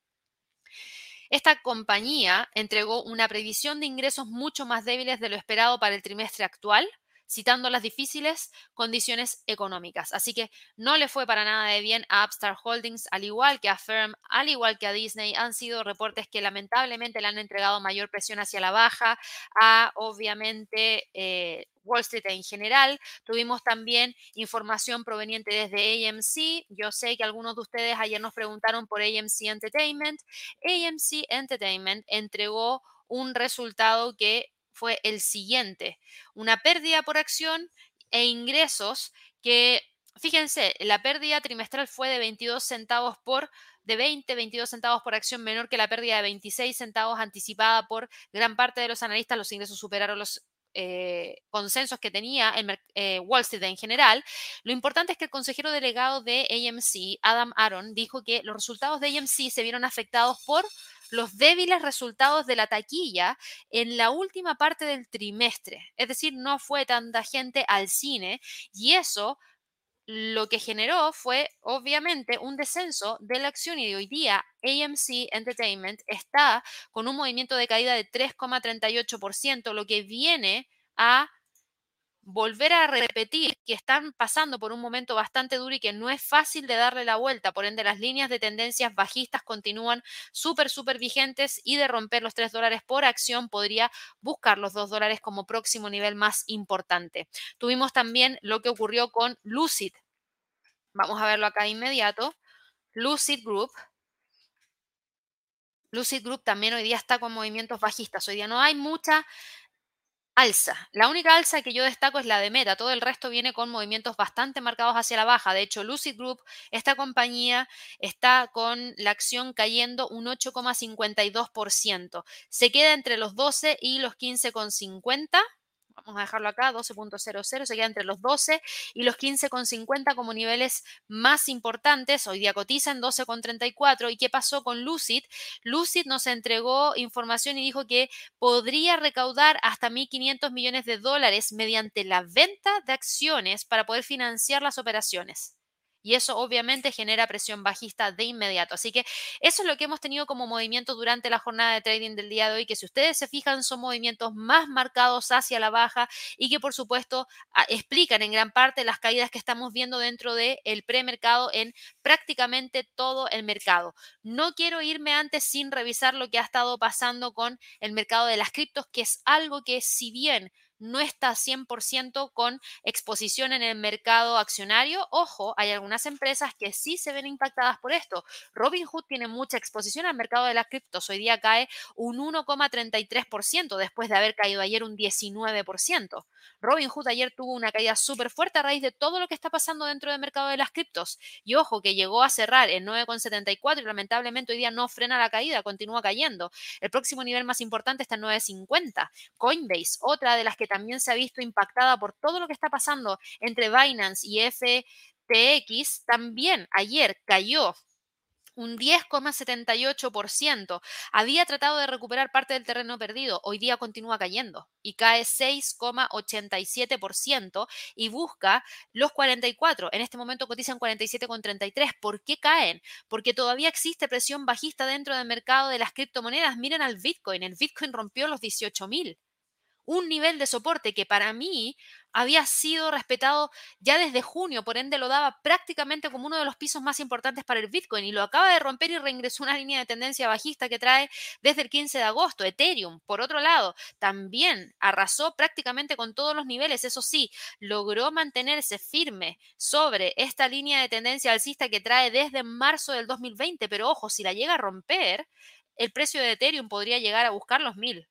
Esta compañía entregó una previsión de ingresos mucho más débiles de lo esperado para el trimestre actual, citando las difíciles condiciones económicas. Así que no le fue para nada de bien a Upstart Holdings, al igual que a Firm, al igual que a Disney. Han sido reportes que lamentablemente le han entregado mayor presión hacia la baja a, obviamente, eh, Wall Street en general. Tuvimos también información proveniente desde AMC. Yo sé que algunos de ustedes ayer nos preguntaron por AMC Entertainment. AMC Entertainment entregó un resultado que fue el siguiente, una pérdida por acción e ingresos que, fíjense, la pérdida trimestral fue de 22 centavos por de 20, 22 centavos por acción menor que la pérdida de 26 centavos anticipada por gran parte de los analistas. Los ingresos superaron los eh, consensos que tenía el, eh, Wall Street en general. Lo importante es que el consejero delegado de AMC, Adam Aaron, dijo que los resultados de AMC se vieron afectados por los débiles resultados de la taquilla en la última parte del trimestre. Es decir, no fue tanta gente al cine y eso lo que generó fue obviamente un descenso de la acción y de hoy día AMC Entertainment está con un movimiento de caída de 3,38%, lo que viene a volver a repetir que están pasando por un momento bastante duro y que no es fácil de darle la vuelta. Por ende, las líneas de tendencias bajistas continúan súper, súper vigentes y de romper los 3 dólares por acción podría buscar los 2 dólares como próximo nivel más importante. Tuvimos también lo que ocurrió con Lucid. Vamos a verlo acá de inmediato. Lucid Group. Lucid Group también hoy día está con movimientos bajistas. Hoy día no hay mucha Alza. La única alza que yo destaco es la de Meta. Todo el resto viene con movimientos bastante marcados hacia la baja. De hecho, Lucid Group, esta compañía, está con la acción cayendo un 8,52%. Se queda entre los 12 y los 15,50 vamos a dejarlo acá, 12.00, se queda entre los 12 y los 15.50 como niveles más importantes. Hoy día cotiza en 12.34. ¿Y qué pasó con Lucid? Lucid nos entregó información y dijo que podría recaudar hasta 1.500 millones de dólares mediante la venta de acciones para poder financiar las operaciones y eso obviamente genera presión bajista de inmediato. Así que eso es lo que hemos tenido como movimiento durante la jornada de trading del día de hoy, que si ustedes se fijan son movimientos más marcados hacia la baja y que por supuesto explican en gran parte las caídas que estamos viendo dentro del el premercado en prácticamente todo el mercado. No quiero irme antes sin revisar lo que ha estado pasando con el mercado de las criptos, que es algo que si bien no está 100% con exposición en el mercado accionario. Ojo, hay algunas empresas que sí se ven impactadas por esto. Robinhood tiene mucha exposición al mercado de las criptos. Hoy día cae un 1,33% después de haber caído ayer un 19%. Robinhood ayer tuvo una caída súper fuerte a raíz de todo lo que está pasando dentro del mercado de las criptos. Y ojo, que llegó a cerrar en 9,74 y lamentablemente hoy día no frena la caída, continúa cayendo. El próximo nivel más importante está en 9,50. Coinbase, otra de las que también se ha visto impactada por todo lo que está pasando entre Binance y FTX, también ayer cayó un 10,78%. Había tratado de recuperar parte del terreno perdido, hoy día continúa cayendo y cae 6,87% y busca los 44. En este momento cotizan 47,33. ¿Por qué caen? Porque todavía existe presión bajista dentro del mercado de las criptomonedas. Miren al Bitcoin, el Bitcoin rompió los 18.000 un nivel de soporte que para mí había sido respetado ya desde junio, por ende lo daba prácticamente como uno de los pisos más importantes para el Bitcoin y lo acaba de romper y reingresó una línea de tendencia bajista que trae desde el 15 de agosto. Ethereum, por otro lado, también arrasó prácticamente con todos los niveles, eso sí, logró mantenerse firme sobre esta línea de tendencia alcista que trae desde marzo del 2020, pero ojo, si la llega a romper, el precio de Ethereum podría llegar a buscar los mil.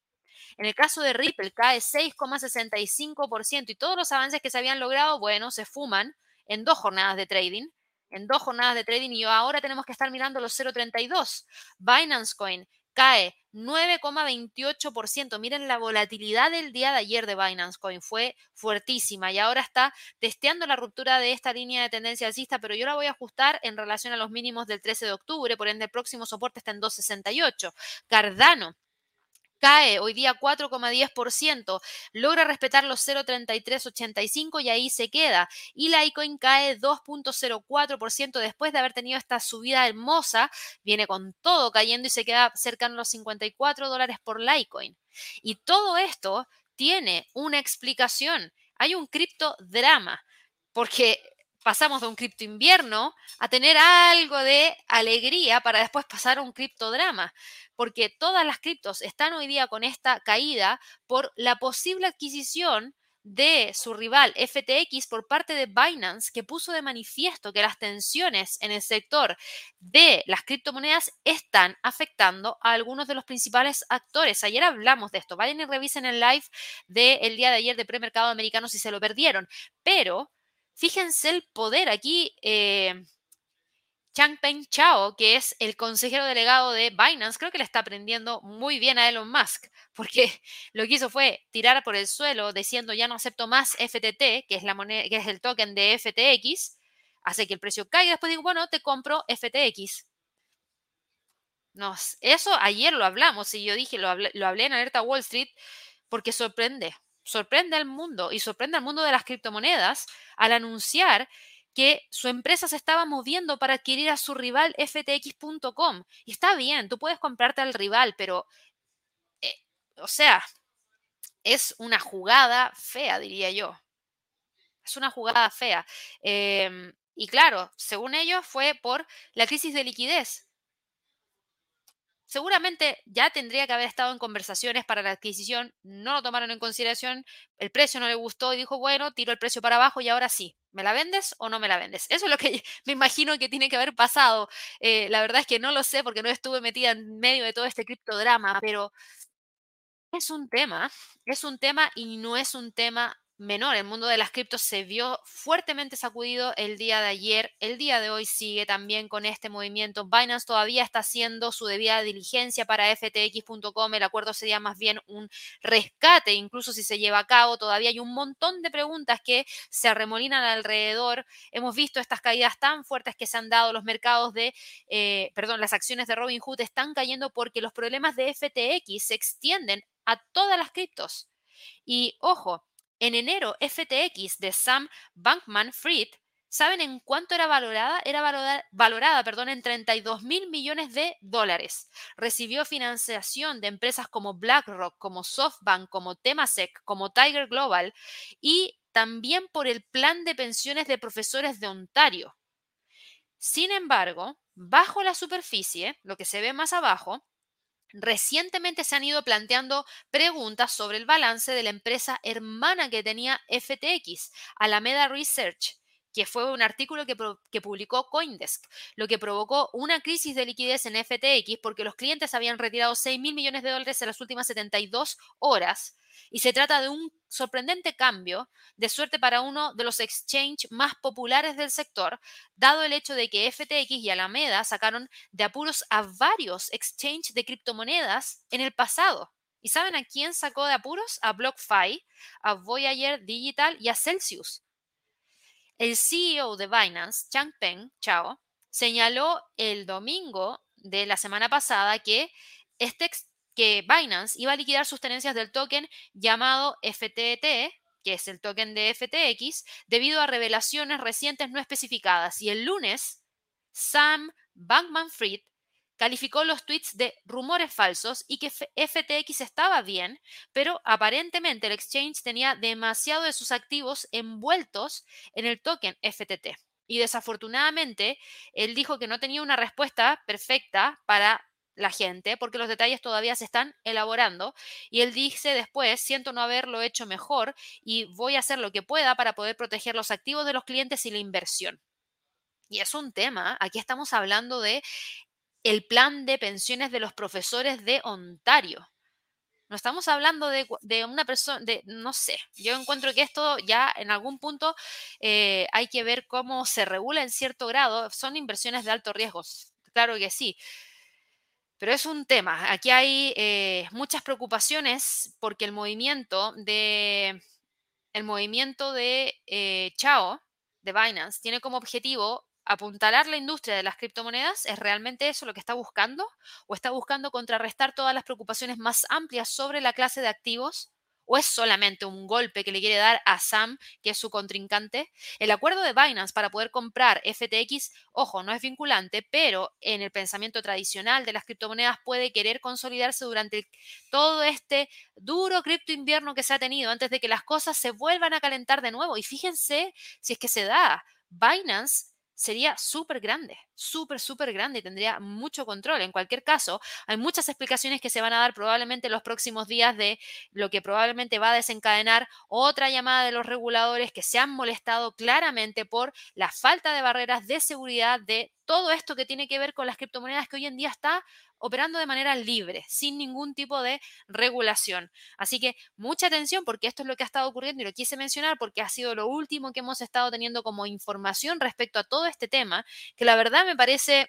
En el caso de Ripple cae 6,65% y todos los avances que se habían logrado, bueno, se fuman en dos jornadas de trading. En dos jornadas de trading y ahora tenemos que estar mirando los 0,32. Binance Coin cae 9,28%. Miren la volatilidad del día de ayer de Binance Coin, fue fuertísima y ahora está testeando la ruptura de esta línea de tendencia alcista, pero yo la voy a ajustar en relación a los mínimos del 13 de octubre, por ende el próximo soporte está en 2,68. Cardano cae hoy día 4,10%, logra respetar los 0,3385 y ahí se queda. Y la iCoin cae 2,04% después de haber tenido esta subida hermosa, viene con todo cayendo y se queda cercano a los 54 dólares por Litecoin. Y todo esto tiene una explicación. Hay un criptodrama, porque pasamos de un cripto invierno a tener algo de alegría para después pasar a un criptodrama, porque todas las criptos están hoy día con esta caída por la posible adquisición de su rival FTX por parte de Binance, que puso de manifiesto que las tensiones en el sector de las criptomonedas están afectando a algunos de los principales actores. Ayer hablamos de esto. Vayan y revisen el live del día de ayer de premercado americano si se lo perdieron. Pero Fíjense el poder aquí. Eh, Changpeng Chao, que es el consejero delegado de Binance, creo que le está aprendiendo muy bien a Elon Musk, porque (laughs) lo que hizo fue tirar por el suelo diciendo ya no acepto más FTT, que es, la moneda, que es el token de FTX, hace que el precio caiga, después digo, bueno, te compro FTX. eso ayer lo hablamos y yo dije, lo hablé en Alerta Wall Street, porque sorprende sorprende al mundo y sorprende al mundo de las criptomonedas al anunciar que su empresa se estaba moviendo para adquirir a su rival ftx.com. Y está bien, tú puedes comprarte al rival, pero, eh, o sea, es una jugada fea, diría yo. Es una jugada fea. Em, y claro, según ellos fue por la crisis de liquidez seguramente ya tendría que haber estado en conversaciones para la adquisición, no lo tomaron en consideración, el precio no le gustó y dijo, bueno, tiro el precio para abajo y ahora sí, ¿me la vendes o no me la vendes? Eso es lo que (laughs) me imagino que tiene que haber pasado. Eh, la verdad es que no lo sé porque no estuve metida en medio de todo este criptodrama, pero Es un tema, es un tema y no es un tema menor. El mundo de las criptos se vio fuertemente sacudido el día de ayer. El día de hoy sigue también con este movimiento. Binance todavía está haciendo su debida diligencia para ftx.com. El acuerdo sería más bien un rescate, incluso si se lleva a cabo. Todavía hay un montón de preguntas que se arremolinan alrededor. Hemos visto estas caídas tan fuertes que se han dado. Los mercados de, eh, perdón, las acciones de Robinhood están cayendo porque los problemas de FTX se extienden a todas las criptos. Y ojo, en enero, FTX de Sam Bankman Fried, ¿saben en cuánto era valorada? Era valorada, perdón, en 32 mil millones de dólares. Recibió financiación de empresas como BlackRock, como SoftBank, como Temasek, como Tiger Global y también por el plan de pensiones de profesores de Ontario. Sin embargo, bajo la superficie, lo que se ve más abajo, Recientemente se han ido planteando preguntas sobre el balance de la empresa hermana que tenía FTX, Alameda Research, que fue un artículo que, publicó Coindesk, lo que provocó una crisis de liquidez en FTX porque los clientes habían retirado 6 mil millones de dólares en las últimas 72 horas y se trata de un sorprendente cambio de suerte para uno de los exchanges más populares del sector, dado el hecho de que FTX y Alameda sacaron de apuros a varios exchanges de criptomonedas en el pasado. ¿Y saben a quién sacó de apuros? A BlockFi, a Voyager Digital y a Celsius. El CEO de Binance, Changpeng Chao, señaló el domingo de la semana pasada que este que Binance iba a liquidar sus tenencias del token llamado FTT, que es el token de FTX, debido a revelaciones recientes no especificadas. Y el lunes, Sam Bankman Fried calificó los tweets de rumores falsos y que FTX estaba bien, pero aparentemente el exchange tenía demasiado de sus activos envueltos en el token FTT. Y desafortunadamente, él dijo que no tenía una respuesta perfecta para la gente, porque los detalles todavía se están elaborando. Y él dice después, siento no haberlo hecho mejor y voy a hacer lo que pueda para poder proteger los activos de los clientes y la inversión. Y es un tema, aquí estamos hablando de el plan de pensiones de los profesores de Ontario. No estamos hablando de, una persona, de, no sé, yo encuentro que esto ya en algún punto eh, hay que ver cómo se regula en cierto grado. Son inversiones de alto riesgo, claro que sí, pero es un tema. Aquí hay eh, muchas preocupaciones porque el movimiento de el movimiento de eh, Chao, de Binance, tiene como objetivo apuntalar la industria de las criptomonedas. ¿Es realmente eso lo que está buscando? ¿O está buscando contrarrestar todas las preocupaciones más amplias sobre la clase de activos ¿O es solamente un golpe que le quiere dar a Sam, que es su contrincante? El acuerdo de Binance para poder comprar FTX, ojo, no es vinculante, pero en el pensamiento tradicional de las criptomonedas puede querer consolidarse durante todo este duro cripto invierno que se ha tenido antes de que las cosas se vuelvan a calentar de nuevo. Y fíjense si es que se da. Binance sería súper grande, súper, súper grande y tendría mucho control. En cualquier caso, hay muchas explicaciones que se van a dar probablemente en los próximos días de lo que probablemente va a desencadenar otra llamada de los reguladores que se han molestado claramente por la falta de barreras de seguridad de todo esto que tiene que ver con las criptomonedas que hoy en día está operando de manera libre, sin ningún tipo de regulación. Así que mucha atención porque esto es lo que ha estado ocurriendo y lo quise mencionar porque ha sido lo último que hemos estado teniendo como información respecto a todo este tema, que la verdad me parece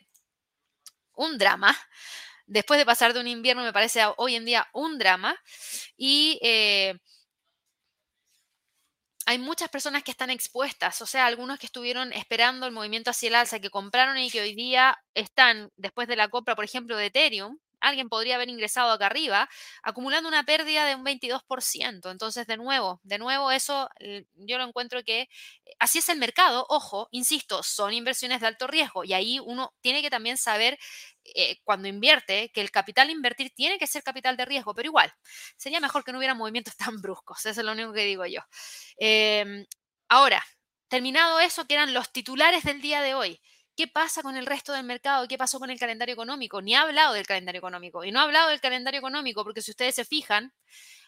un drama. Después de pasar de un invierno, me parece hoy en día un drama. Y eh, hay muchas personas que están expuestas, o sea, algunos que estuvieron esperando el movimiento hacia el alza, que compraron y que hoy día están, después de la compra, por ejemplo, de Ethereum, alguien podría haber ingresado acá arriba, acumulando una pérdida de un 22%. Entonces, de nuevo, de nuevo, eso yo lo encuentro que eh, así es el mercado. Ojo, insisto, son inversiones de alto riesgo y ahí uno tiene que también saber eh, cuando invierte que el capital invertir tiene que ser capital de riesgo, pero igual, sería mejor que no hubiera movimientos (laughs) tan bruscos. Eso es lo único que digo yo. Em, ahora, terminado eso, que eran los titulares del día de hoy. ¿Qué pasa con el resto del mercado? ¿Qué pasó con el calendario económico? Ni ha hablado del calendario económico. Y no ha hablado del calendario económico porque si ustedes se fijan,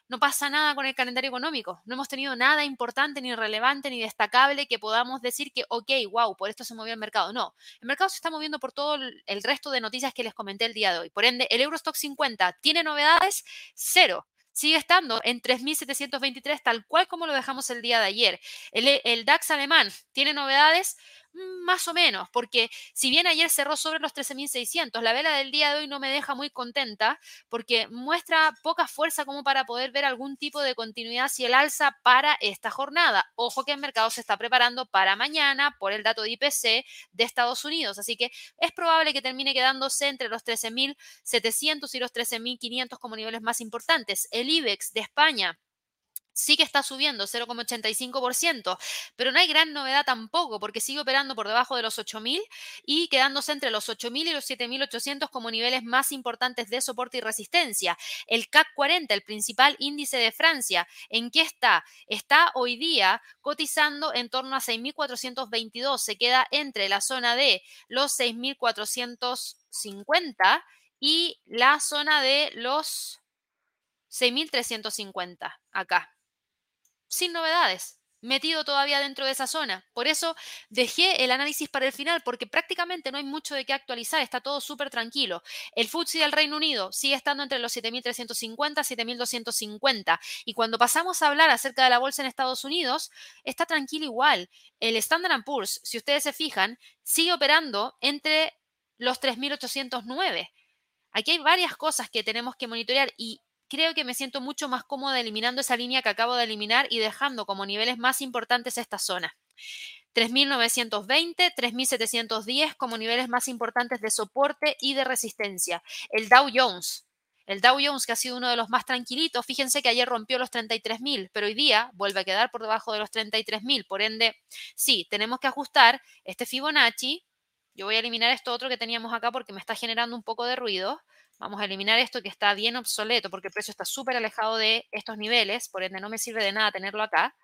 no pasa nada con el calendario económico. No hemos tenido nada importante, ni relevante, ni destacable que podamos decir que, ok, wow, por esto se movió el mercado. No, el mercado se está moviendo por todo el resto de noticias que les comenté el día de hoy. Por ende, el Eurostock 50 tiene novedades, cero. sigue estando en 3.723, tal cual como lo dejamos el día de ayer. El, el DAX alemán tiene novedades, más o menos, porque si bien ayer cerró sobre los 13.600, la vela del día de hoy no me deja muy contenta porque muestra poca fuerza como para poder ver algún tipo de continuidad si el alza para esta jornada. Ojo que el mercado se está preparando para mañana por el dato de IPC de Estados Unidos, así que es probable que termine quedándose entre los 13.700 y los 13.500 como niveles más importantes. El IBEX de España sí que está subiendo 0,85%, pero no hay gran novedad tampoco porque sigue operando por debajo de los 8.000 y quedándose entre los 8.000 y los 7.800 como niveles más importantes de soporte y resistencia. El CAC 40, el principal índice de Francia, ¿en qué está? Está hoy día cotizando en torno a 6.422, se queda entre la zona de los 6.450 y la zona de los 6.350 acá sin novedades, metido todavía dentro de esa zona. Por eso dejé el análisis para el final, porque prácticamente no hay mucho de qué actualizar, está todo súper tranquilo. El FTSE del Reino Unido sigue estando entre los 7.350 y 7.250. Y cuando pasamos a hablar acerca de la bolsa en Estados Unidos, está tranquilo igual. El Standard Poor's, si ustedes se fijan, sigue operando entre los 3.809. Aquí hay varias cosas que tenemos que monitorear y creo que me siento mucho más cómoda eliminando esa línea que acabo de eliminar y dejando como niveles más importantes esta zona. 3.920, 3.710 como niveles más importantes de soporte y de resistencia. El Dow Jones, el Dow Jones que ha sido uno de los más tranquilitos, fíjense que ayer rompió los 33.000, pero hoy día vuelve a quedar por debajo de los 33.000. Por ende, sí, tenemos que ajustar este Fibonacci. Yo voy a eliminar esto otro que teníamos acá porque me está generando un poco de ruido. Vamos a eliminar esto que está bien obsoleto porque el precio está súper alejado de estos niveles, por ende no me sirve de nada tenerlo acá.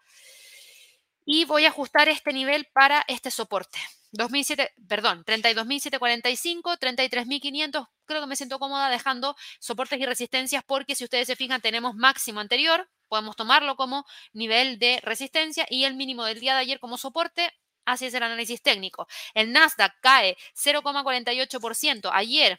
Y voy a ajustar este nivel para este soporte. 2007, perdón, 32.745, 33.500, creo que me siento cómoda dejando soportes y resistencias porque si ustedes se fijan tenemos máximo anterior, podemos tomarlo como nivel de resistencia y el mínimo del día de ayer como soporte, así es el análisis técnico. El Nasdaq cae 0,48%, ayer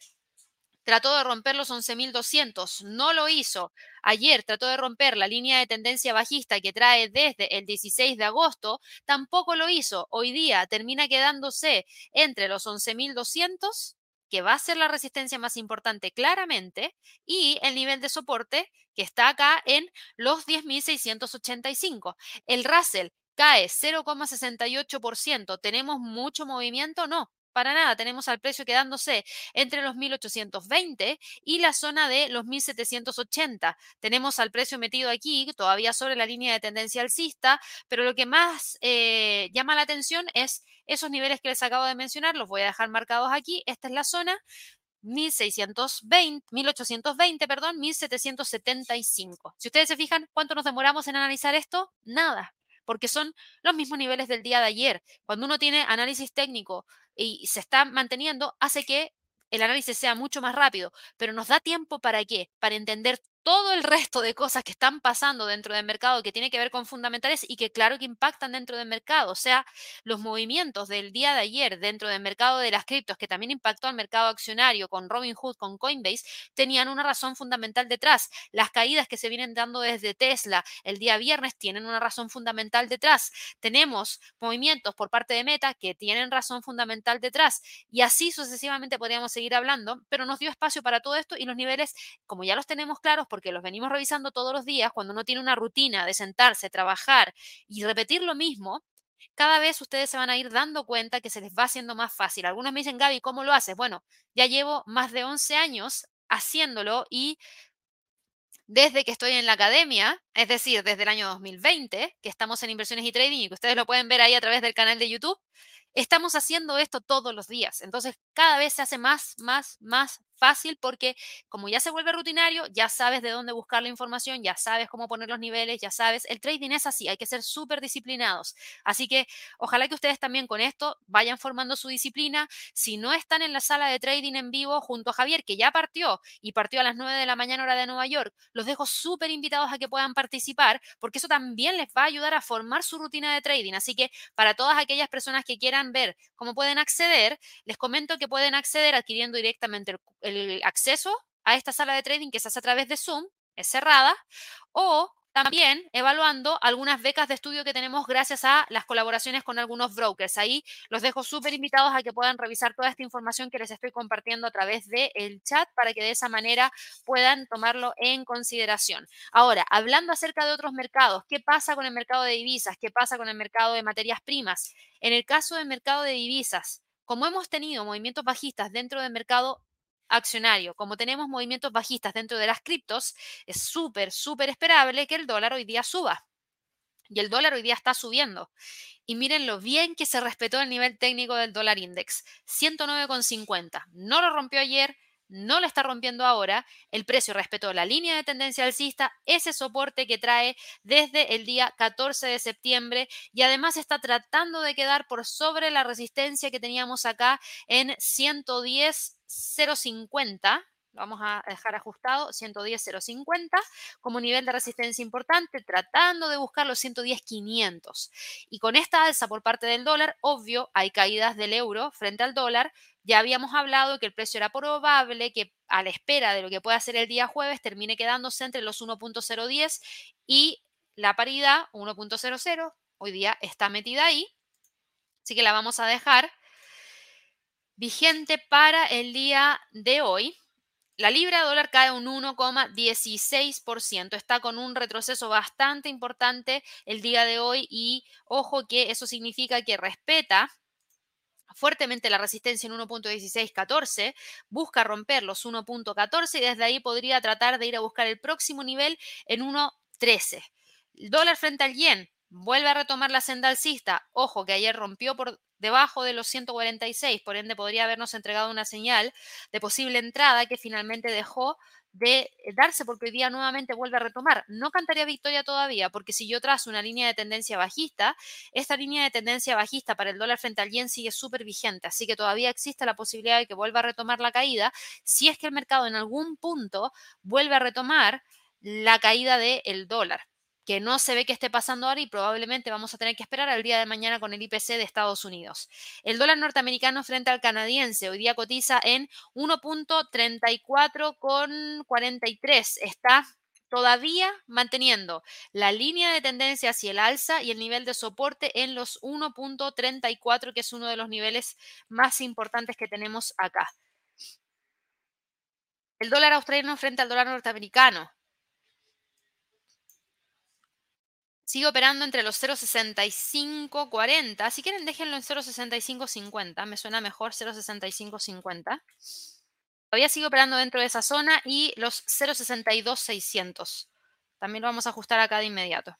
trató de romper los 11.200, no lo hizo. Ayer trató de romper la línea de tendencia bajista que trae desde el 16 de agosto, tampoco lo hizo. Hoy día termina quedándose entre los 11.200 que va a ser la resistencia más importante claramente, y el nivel de soporte que está acá en los 10.685. El Russell cae 0,68%. ¿Tenemos mucho movimiento? No. Para nada, tenemos al precio quedándose entre los 1820 y la zona de los 1780. Tenemos al precio metido aquí, todavía sobre la línea de tendencia alcista, pero lo que más eh, llama la atención es esos niveles que les acabo de mencionar, los voy a dejar marcados aquí. Esta es la zona 1620, 1820, perdón, 1775. Si ustedes se fijan, ¿cuánto nos demoramos en analizar esto? Nada, porque son los mismos niveles del día de ayer. Cuando uno tiene análisis técnico y se está manteniendo, hace que el análisis sea mucho más rápido, pero nos da tiempo para qué? Para entender todo el resto de cosas que están pasando dentro del mercado que tiene que ver con fundamentales y que claro que impactan dentro del mercado. O sea, los movimientos del día de ayer dentro del mercado de las criptos, que también impactó al mercado accionario con Robinhood, con Coinbase, tenían una razón fundamental detrás. Las caídas que se vienen dando desde Tesla el día viernes tienen una razón fundamental detrás. Tenemos movimientos por parte de Meta que tienen razón fundamental detrás. Y así sucesivamente podríamos seguir hablando, pero nos dio espacio para todo esto y los niveles, como ya los tenemos claros, porque los venimos revisando todos los días, cuando uno tiene una rutina de sentarse, trabajar y repetir lo mismo, cada vez ustedes se van a ir dando cuenta que se les va haciendo más fácil. Algunos me dicen, Gaby, ¿cómo lo haces? Bueno, ya llevo más de 11 años haciéndolo y desde que estoy en la academia, es decir, desde el año 2020, que estamos en inversiones y trading y que ustedes lo pueden ver ahí a través del canal de YouTube, estamos haciendo esto todos los días. Entonces, cada vez se hace más, más, más fácil porque como ya se vuelve rutinario, ya sabes de dónde buscar la información, ya sabes cómo poner los niveles, ya sabes, el trading es así, hay que ser súper disciplinados. Así que ojalá que ustedes también con esto vayan formando su disciplina. Si no están en la sala de trading en vivo junto a Javier, que ya partió y partió a las 9 de la mañana hora de Nueva York, los dejo súper invitados a que puedan participar porque eso también les va a ayudar a formar su rutina de trading. Así que para todas aquellas personas que quieran ver cómo pueden acceder, les comento que pueden acceder adquiriendo directamente el, el acceso a esta sala de trading que se hace a través de Zoom es cerrada, o también evaluando algunas becas de estudio que tenemos gracias a las colaboraciones con algunos brokers. Ahí los dejo súper invitados a que puedan revisar toda esta información que les estoy compartiendo a través del el chat para que de esa manera puedan tomarlo en consideración. Ahora, hablando acerca de otros mercados, ¿qué pasa con el mercado de divisas? ¿Qué pasa con el mercado de materias primas? En el caso del mercado de divisas, como hemos tenido movimientos bajistas dentro del mercado accionario. Como tenemos movimientos bajistas dentro de las criptos, es súper, súper esperable que el dólar hoy día suba. Y el dólar hoy día está subiendo. Y miren lo bien que se respetó el nivel técnico del dólar index. 109,50. No lo rompió ayer, no lo está rompiendo ahora. El precio respetó la línea de tendencia alcista, ese soporte que trae desde el día 14 de septiembre y además está tratando de quedar por sobre la resistencia que teníamos acá en 110 0.50, lo vamos a dejar ajustado, 110.050 como nivel de resistencia importante, tratando de buscar los 110.500. Y con esta alza por parte del dólar, obvio, hay caídas del euro frente al dólar. Ya habíamos hablado que el precio era probable que a la espera de lo que pueda hacer el día jueves termine quedándose entre los 1.010 y la paridad 1.00. Hoy día está metida ahí. Así que la vamos a dejar vigente para el día de hoy. La libra dólar cae un 1,16%. Está con un retroceso bastante importante el día de hoy y ojo que eso significa que respeta fuertemente la resistencia en 1.1614, busca romper los 1.14 y desde ahí podría tratar de ir a buscar el próximo nivel en 1.13. El dólar frente al yen vuelve a retomar la senda alcista. Ojo que ayer rompió por debajo de los 146, por ende podría habernos entregado una señal de posible entrada que finalmente dejó de darse porque hoy día nuevamente vuelve a retomar. No cantaría victoria todavía porque si yo trazo una línea de tendencia bajista, esta línea de tendencia bajista para el dólar frente al yen sigue súper vigente, así que todavía existe la posibilidad de que vuelva a retomar la caída si es que el mercado en algún punto vuelve a retomar la caída del dólar que no se ve que esté pasando ahora y probablemente vamos a tener que esperar al día de mañana con el IPC de Estados Unidos. El dólar norteamericano frente al canadiense hoy día cotiza en 1.34,43. Está todavía manteniendo la línea de tendencia hacia el alza y el nivel de soporte en los 1.34, que es uno de los niveles más importantes que tenemos acá. El dólar australiano frente al dólar norteamericano. Sigue operando entre los 0.6540. Si quieren, déjenlo en 0.6550. Me suena mejor 0.6550. Todavía sigue operando dentro de esa zona y los 0.62600. También lo vamos a ajustar acá de inmediato.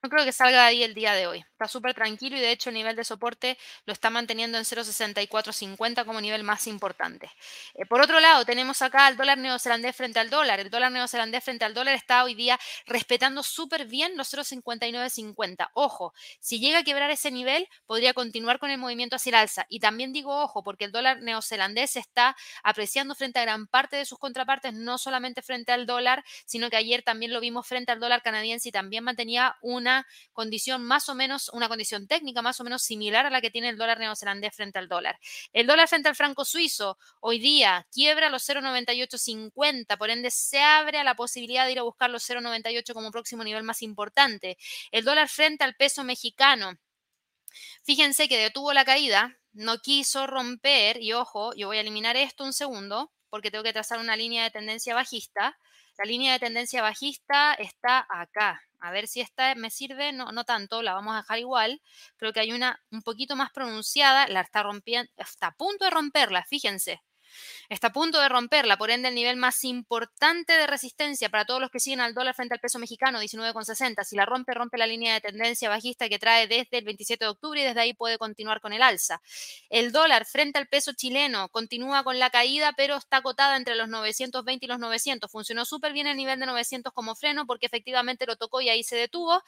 No creo que salga de ahí el día de hoy. Está súper tranquilo y de hecho el nivel de soporte lo está manteniendo en 0.6450 como nivel más importante. Eh, por otro lado, tenemos acá el dólar neozelandés frente al dólar. El dólar neozelandés frente al dólar está hoy día respetando súper bien los 0.5950. Ojo, si llega a quebrar ese nivel, podría continuar con el movimiento hacia el alza. Y también digo ojo, porque el dólar neozelandés está apreciando frente a gran parte de sus contrapartes, no solamente frente al dólar, sino que ayer también lo vimos frente al dólar canadiense y también mantenía una condición más o menos, una condición técnica más o menos similar a la que tiene el dólar neozelandés frente al dólar. El dólar frente al franco suizo hoy día quiebra los 0,9850, por ende se abre a la posibilidad de ir a buscar los 0,98 como próximo nivel más importante. El dólar frente al peso mexicano. Fíjense que detuvo la caída, no quiso romper, y ojo, yo voy a eliminar esto un segundo, porque tengo que trazar una línea de tendencia bajista. La línea de tendencia bajista está acá. A ver si esta me sirve, no, no tanto, la vamos a dejar igual. Creo que hay una un poquito más pronunciada, la está rompiendo, está a punto de romperla, fíjense. Está a punto de romperla, por ende el nivel más importante de resistencia para todos los que siguen al dólar frente al peso mexicano, 19,60. Si la rompe, rompe la línea de tendencia bajista que trae desde el 27 de octubre y desde ahí puede continuar con el alza. El dólar frente al peso chileno continúa con la caída, pero está acotada entre los 920 y los 900. Funcionó súper bien el nivel de 900 como freno porque efectivamente lo tocó y ahí se detuvo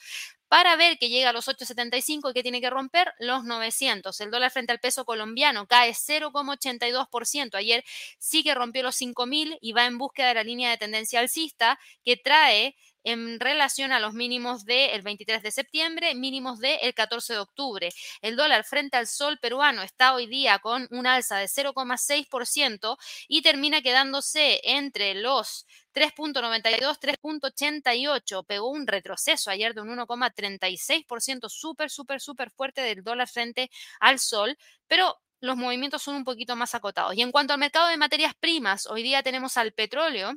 para ver que llega a los 8,75 y que tiene que romper los 900. El dólar frente al peso colombiano cae 0,82%. Ayer sí que rompió los 5.000 y va en búsqueda de la línea de tendencia alcista que trae en relación a los mínimos del 23 de septiembre, mínimos del 14 de octubre. El dólar frente al sol peruano está hoy día con un alza de 0,6% y termina quedándose entre los 3.92, 3.88. Pegó un retroceso ayer de un 1,36%, súper, súper, súper fuerte del dólar frente al sol, pero los movimientos son un poquito más acotados. Y en cuanto al mercado de materias primas, hoy día tenemos al petróleo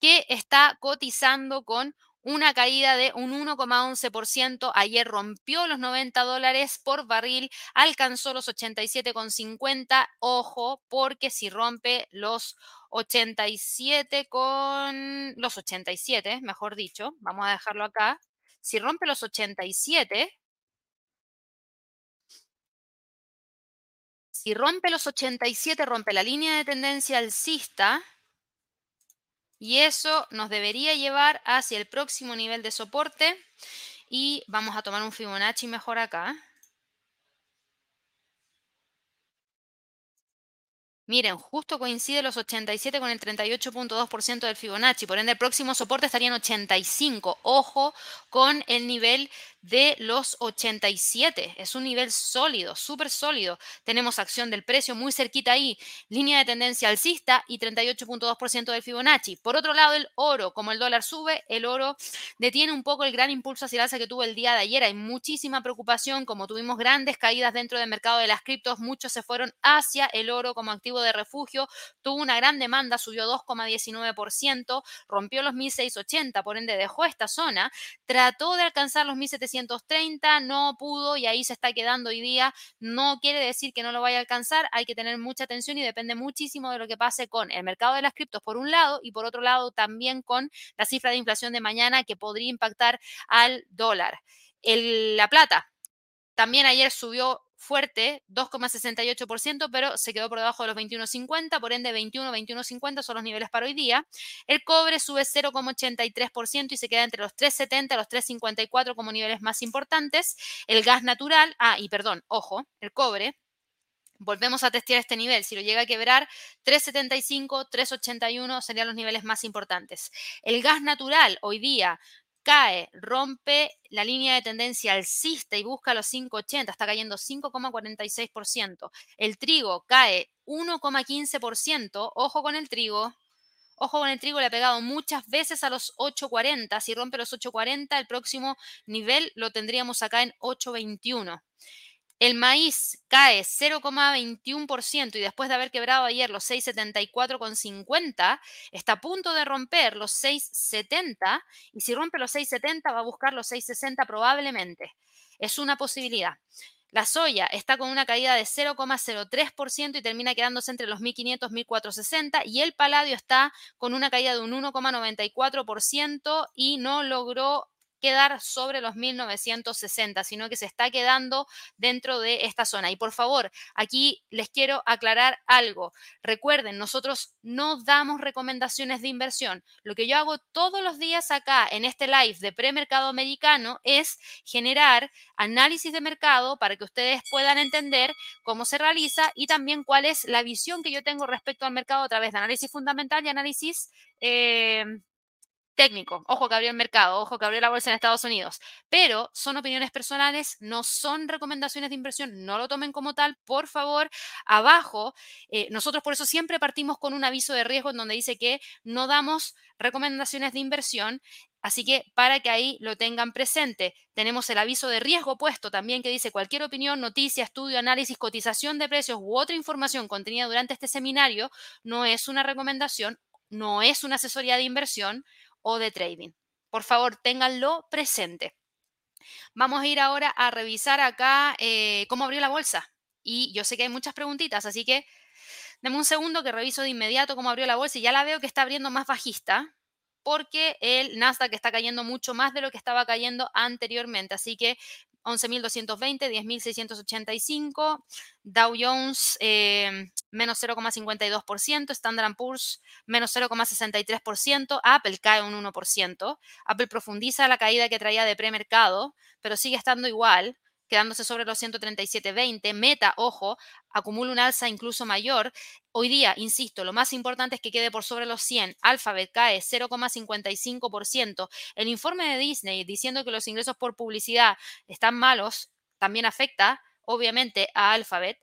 que está cotizando con una caída de un 1,11%. Ayer rompió los 90 dólares por barril, alcanzó los 87,50. Ojo, porque si rompe los 87 con los 87, mejor dicho, vamos a dejarlo acá. Si rompe los 87, si rompe los 87, rompe la línea de tendencia alcista y eso nos debería llevar hacia el próximo nivel de soporte. Y vamos a tomar un Fibonacci mejor acá. Miren, justo coincide los 87 con el 38.2% del Fibonacci. Por ende, el próximo soporte estaría en 85. Ojo con el nivel de los 87. Es un nivel sólido, súper sólido. Tenemos acción del precio muy cerquita ahí, línea de tendencia alcista y 38.2% del Fibonacci. Por otro lado, el oro, como el dólar sube, el oro detiene un poco el gran impulso hacia el alza que tuvo el día de ayer. Hay muchísima preocupación, como tuvimos grandes caídas dentro del mercado de las criptos, muchos se fueron hacia el oro como activo de refugio. Tuvo una gran demanda, subió 2,19%, rompió los 1680, por ende dejó esta zona, trató de alcanzar los 1700 no pudo y ahí se está quedando hoy día. No quiere decir que no lo vaya a alcanzar, hay que tener mucha atención y depende muchísimo de lo que pase con el mercado de las criptos por un lado y por otro lado también con la cifra de inflación de mañana que podría impactar al dólar. la plata también ayer subió fuerte, 2,68%, pero se quedó por debajo de los 21,50, por ende 21, 21,50 son los niveles para hoy día. El cobre sube 0,83% y se queda entre los 3,70 y los 3,54 como niveles más importantes. El gas natural, ah, y perdón, ojo, el cobre volvemos a testear este nivel. Si lo llega a quebrar, 3,75, 3,81 serían los niveles más importantes. El gas natural hoy día cae, rompe la línea de tendencia alcista y busca los 5,80, está cayendo 5,46%. El trigo cae 1,15%, ojo con el trigo. Ojo con el trigo, le ha pegado muchas veces a los 8.40. Si rompe los 8.40, el próximo nivel lo tendríamos acá en 8.21. El maíz cae 0,21% y después de haber quebrado ayer los 6,74,50, está a punto de romper los 6,70 y si rompe los 6,70 va a buscar los 6,60 probablemente. Es una posibilidad. La soya está con una caída de 0,03% y termina quedándose entre los 1.500 y 1.460 y el paladio está con una caída de un 1,94% y no logró quedar sobre los 1960, sino que se está quedando dentro de esta zona. Y por favor, aquí les quiero aclarar algo. Recuerden, nosotros no damos recomendaciones de inversión. Lo que yo hago todos los días acá en este live de premercado americano es generar análisis de mercado para que ustedes puedan entender cómo se realiza y también cuál es la visión que yo tengo respecto al mercado a través de análisis fundamental y análisis eh, técnico. Ojo que abrió el mercado, ojo que abrió la bolsa en Estados Unidos. Pero son opiniones personales, no son recomendaciones de inversión, no lo tomen como tal, por favor. Abajo, eh, nosotros por eso siempre partimos con un aviso de riesgo en donde dice que no damos recomendaciones de inversión. Así que para que ahí lo tengan presente, tenemos el aviso de riesgo puesto también que dice cualquier opinión, noticia, estudio, análisis, cotización de precios u otra información contenida durante este seminario no es una recomendación, no es una asesoría de inversión, o de trading. Por favor, ténganlo presente. Vamos a ir ahora a revisar acá eh, cómo abrió la bolsa. Y yo sé que hay muchas preguntitas, así que denme un segundo que reviso de inmediato cómo abrió la bolsa y ya la veo que está abriendo más bajista porque el Nasdaq está cayendo mucho más de lo que estaba cayendo anteriormente. Así que 11.220, 10.685, Dow Jones eh, menos 0,52%, Standard Poor's menos 0,63%, Apple cae un 1%, Apple profundiza la caída que traía de premercado, pero sigue estando igual, quedándose sobre los 137.20. Meta, ojo, acumula un alza incluso mayor. Hoy día, insisto, lo más importante es que quede por sobre los 100. Alphabet cae 0,55%. El informe de Disney diciendo que los ingresos por publicidad están malos también afecta obviamente a Alphabet.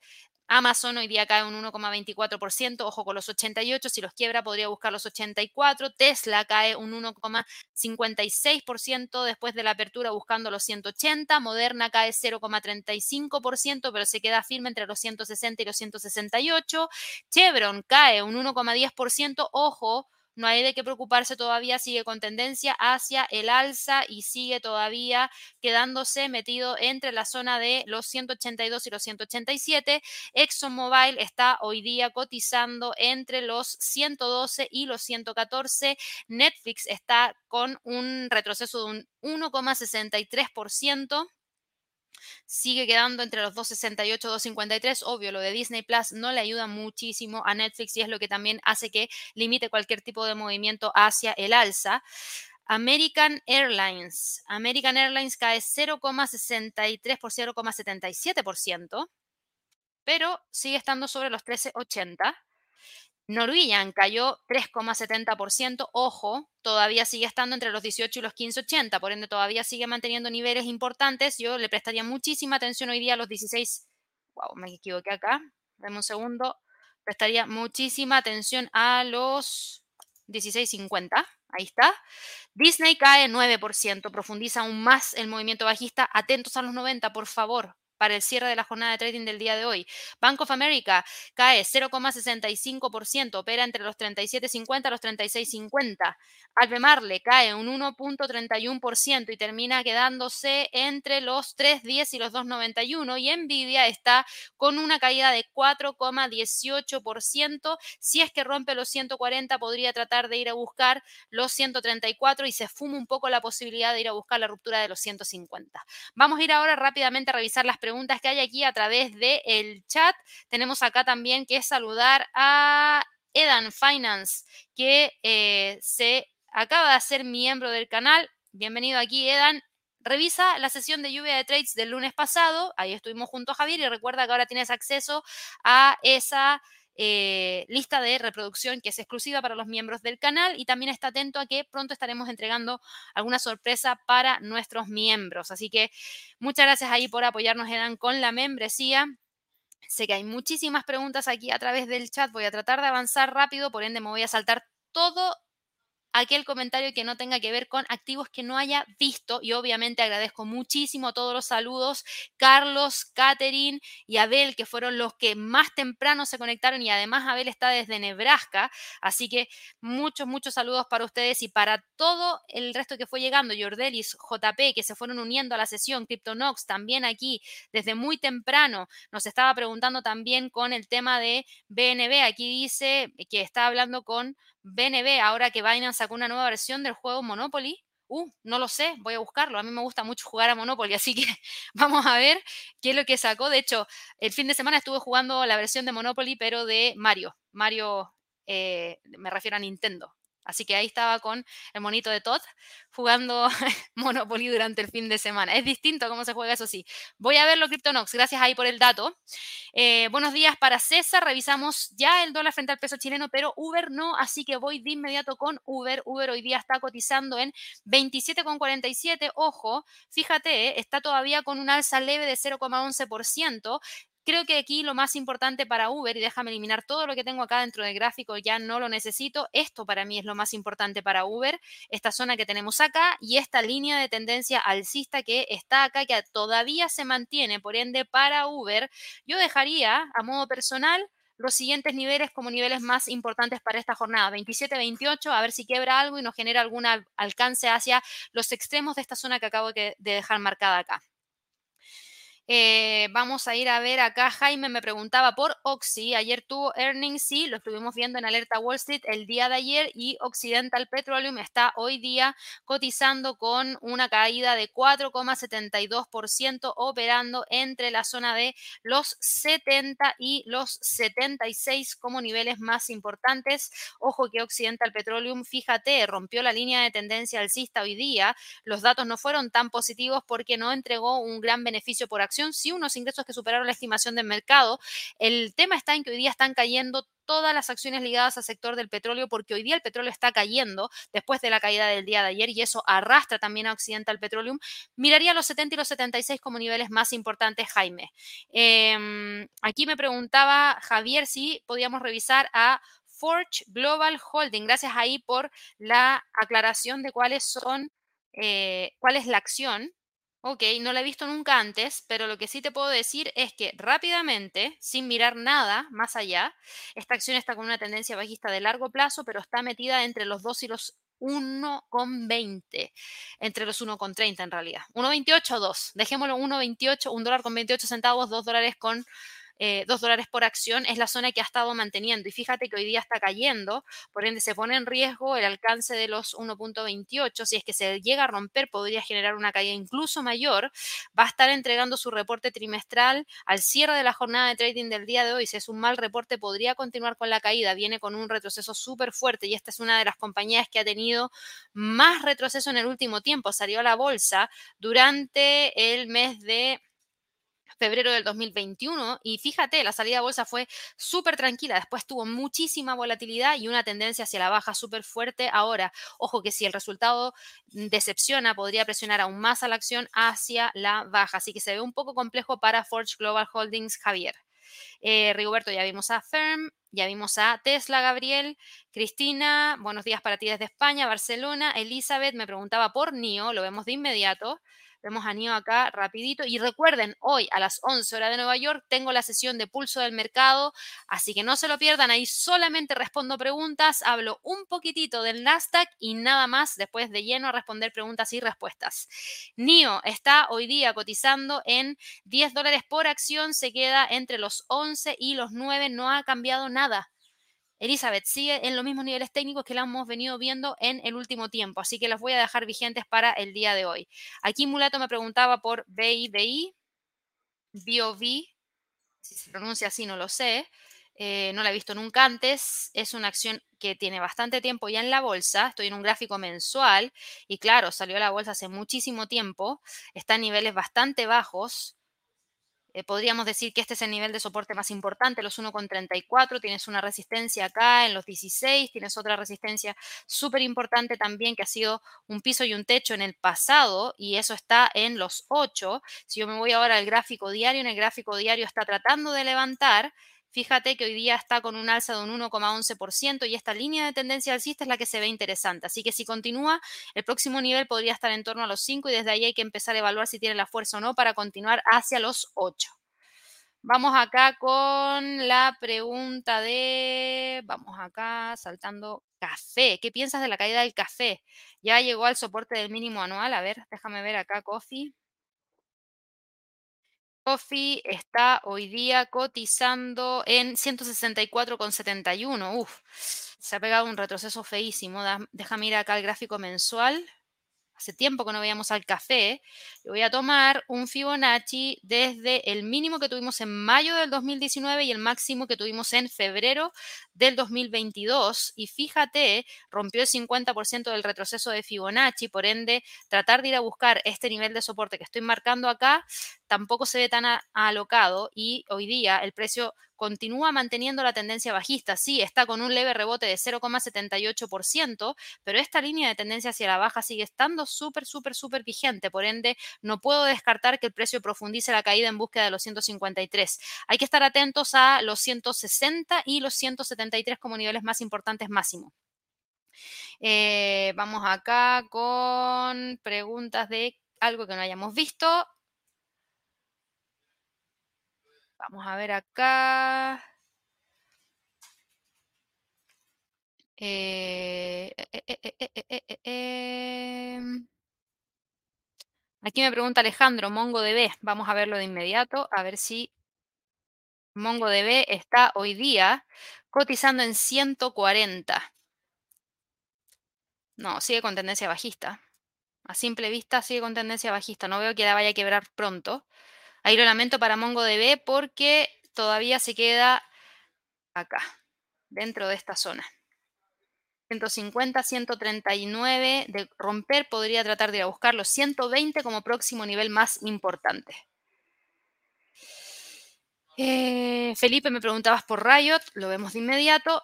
Amazon hoy día cae un 1,24%, ojo con los 88, si los quiebra podría buscar los 84. Tesla cae un 1,56% después de la apertura buscando los 180. Moderna cae 0,35%, pero se queda firme entre los 160 y los 168. Chevron cae un 1,10%, ojo no hay de qué preocuparse todavía, sigue con tendencia hacia el alza y sigue todavía quedándose metido entre la zona de los 182 y los 187. ExxonMobil está hoy día cotizando entre los 112 y los 114. Netflix está con un retroceso de un 1,63% sigue quedando entre los 2.68 y 2.53. Obvio, lo de Disney Plus no le ayuda muchísimo a Netflix y es lo que también hace que limite cualquier tipo de movimiento hacia el alza. American Airlines. American Airlines cae 0,63 por 0,77%, pero sigue estando sobre los 13,80. Norwegian cayó 3,70%, ojo, todavía sigue estando entre los 18 y los 15,80, por ende todavía sigue manteniendo niveles importantes. Yo le prestaría muchísima atención hoy día a los 16, wow, me equivoqué acá, dame un segundo, prestaría muchísima atención a los 16,50, ahí está. Disney cae 9%, profundiza aún más el movimiento bajista, atentos a los 90, por favor, para el cierre de la jornada de trading del día de hoy. Bank of America cae 0,65%, opera entre los 37.50 y los 36.50. Albemarle cae un 1.31% y termina quedándose entre los 3.10 y los 2.91 y Nvidia está con una caída de 4,18%. Si es que rompe los 140 podría tratar de ir a buscar los 134 y se fuma un poco la posibilidad de ir a buscar la ruptura de los 150. Vamos a ir ahora rápidamente a revisar las preguntas preguntas que hay aquí a través del el chat. Tenemos acá también que saludar a Edan Finance, que eh, se acaba de hacer miembro del canal. Bienvenido aquí, Edan. Revisa la sesión de lluvia de trades del lunes pasado. Ahí estuvimos junto a Javier y recuerda que ahora tienes acceso a esa eh, lista de reproducción que es exclusiva para los miembros del canal y también está atento a que pronto estaremos entregando alguna sorpresa para nuestros miembros. Así que muchas gracias ahí por apoyarnos, Edan, con la membresía. Sé que hay muchísimas preguntas aquí a través del chat. Voy a tratar de avanzar rápido, por ende me voy a saltar todo aquel comentario que no tenga que ver con activos que no haya visto y obviamente agradezco muchísimo todos los saludos, Carlos, Catherine y Abel, que fueron los que más temprano se conectaron y además Abel está desde Nebraska, así que muchos, muchos saludos para ustedes y para todo el resto que fue llegando, Jordelis, JP, que se fueron uniendo a la sesión, CryptoNox también aquí desde muy temprano, nos estaba preguntando también con el tema de BNB, aquí dice que está hablando con BNB, ahora que Binance sacó una nueva versión del juego Monopoly. Uh, no lo sé, voy a buscarlo. A mí me gusta mucho jugar a Monopoly, así que (laughs) vamos a ver qué es lo que sacó. De hecho, el fin de semana estuve jugando la versión de Monopoly, pero de Mario. Mario, eh, me refiero a Nintendo. Así que ahí estaba con el monito de Todd jugando (laughs) Monopoly durante el fin de semana. Es distinto cómo se juega, eso sí. Voy a verlo, CryptoNox. Gracias ahí por el dato. Eh, buenos días para César. Revisamos ya el dólar frente al peso chileno, pero Uber no, así que voy de inmediato con Uber. Uber hoy día está cotizando en 27,47. Ojo, fíjate, eh, está todavía con un alza leve de 0,11%. Creo que aquí lo más importante para Uber, y déjame eliminar todo lo que tengo acá dentro del gráfico, ya no lo necesito, esto para mí es lo más importante para Uber, esta zona que tenemos acá y esta línea de tendencia alcista que está acá, que todavía se mantiene, por ende para Uber, yo dejaría a modo personal los siguientes niveles como niveles más importantes para esta jornada, 27-28, a ver si quiebra algo y nos genera algún alcance hacia los extremos de esta zona que acabo de dejar marcada acá. Eh, vamos a ir a ver acá. Jaime me preguntaba por Oxy. Ayer tuvo earnings, sí, lo estuvimos viendo en Alerta Wall Street el día de ayer y Occidental Petroleum está hoy día cotizando con una caída de 4,72%, operando entre la zona de los 70 y los 76 como niveles más importantes. Ojo que Occidental Petroleum, fíjate, rompió la línea de tendencia alcista hoy día. Los datos no fueron tan positivos porque no entregó un gran beneficio por acción acción, sí unos ingresos que superaron la estimación del mercado. El tema está en que hoy día están cayendo todas las acciones ligadas al sector del petróleo, porque hoy día el petróleo está cayendo después de la caída del día de ayer y eso arrastra también a Occidental Petroleum. Miraría los 70 y los 76 como niveles más importantes, Jaime. Em, aquí me preguntaba Javier si podíamos revisar a Forge Global Holding. Gracias ahí por la aclaración de cuáles son, eh, cuál es la acción. Ok, no la he visto nunca antes, pero lo que sí te puedo decir es que rápidamente, sin mirar nada más allá, esta acción está con una tendencia bajista de largo plazo, pero está metida entre los 2 y los 1,20, entre los 1,30 en realidad. 1,28 o 2. Dejémoslo 1,28, 1 dólar con 28 centavos, 2 dólares con eh, 2 dólares por acción, es la zona que ha estado manteniendo. Y fíjate que hoy día está cayendo, por ende se pone en riesgo el alcance de los 1.28. Si es que se llega a romper, podría generar una caída incluso mayor. Va a estar entregando su reporte trimestral al cierre de la jornada de trading del día de hoy. Si es un mal reporte, podría continuar con la caída. Viene con un retroceso súper fuerte y esta es una de las compañías que ha tenido más retroceso en el último tiempo. Salió a la bolsa durante el mes de febrero del 2021 y fíjate, la salida a bolsa fue súper tranquila, después tuvo muchísima volatilidad y una tendencia hacia la baja súper fuerte. Ahora, ojo que si el resultado decepciona, podría presionar aún más a la acción hacia la baja, así que se ve un poco complejo para Forge Global Holdings, Javier. Eh, Rigoberto, ya vimos a Firm, ya vimos a Tesla, Gabriel, Cristina, buenos días para ti desde España, Barcelona, Elizabeth me preguntaba por NIO, lo vemos de inmediato. Vemos a Nio acá rapidito. Y recuerden, hoy a las 11 horas de Nueva York tengo la sesión de pulso del mercado, así que no se lo pierdan. Ahí solamente respondo preguntas, hablo un poquitito del Nasdaq y nada más después de lleno a responder preguntas y respuestas. NIO está hoy día cotizando en 10 dólares por acción, se queda entre los 11 y los 9, no ha cambiado nada. Elizabeth sigue en los mismos niveles técnicos que la hemos venido viendo en el último tiempo, así que las voy a dejar vigentes para el día de hoy. Aquí Mulato me preguntaba por BIBI, BOV, si se pronuncia así no lo sé, eh, no la he visto nunca antes, es una acción que tiene bastante tiempo ya en la bolsa, estoy en un gráfico mensual y claro, salió a la bolsa hace muchísimo tiempo, está en niveles bastante bajos, eh, podríamos decir que este es el nivel de soporte más importante, los 1,34, tienes una resistencia acá en los 16, tienes otra resistencia súper importante también que ha sido un piso y un techo en el pasado y eso está en los 8. Si yo me voy ahora al gráfico diario, en el gráfico diario está tratando de levantar, Fíjate que hoy día está con un alza de un 1,11% y esta línea de tendencia alcista es la que se ve interesante. Así que si continúa, el próximo nivel podría estar en torno a los 5 y desde ahí hay que empezar a evaluar si tiene la fuerza o no para continuar hacia los 8. Vamos acá con la pregunta de, vamos acá saltando café. ¿Qué piensas de la caída del café? Ya llegó al soporte del mínimo anual. A ver, déjame ver acá, Coffee. Coffee está hoy día cotizando en 164,71. Uf, se ha pegado un retroceso feísimo. Déjame ir acá al gráfico mensual hace tiempo que no veíamos al café, yo voy a tomar un Fibonacci desde el mínimo que tuvimos en mayo del 2019 y el máximo que tuvimos en febrero del 2022. Y fíjate, rompió el 50% del retroceso de Fibonacci, por ende, tratar de ir a buscar este nivel de soporte que estoy marcando acá tampoco se ve tan alocado y hoy día el precio continúa manteniendo la tendencia bajista. Sí, está con un leve rebote de 0,78%, pero esta línea de tendencia hacia la baja sigue estando súper, súper, súper vigente. Por ende, no puedo descartar que el precio profundice la caída en búsqueda de los 153. Hay que estar atentos a los 160 y los 173 como niveles más importantes máximo. Eh, vamos acá con preguntas de algo que no hayamos visto. Vamos a ver acá. Aquí me pregunta Alejandro, MongoDB. Vamos a verlo de inmediato, a ver si MongoDB está hoy día cotizando en 140. No, sigue con tendencia bajista. A simple vista sigue con tendencia bajista. No veo que la vaya a quebrar pronto. Ahí lo lamento para MongoDB porque todavía se queda acá, dentro de esta zona. 150, 139 de romper, podría tratar de ir a buscar los 120 como próximo nivel más importante. Eh, Felipe, me preguntabas por Riot, lo vemos de inmediato.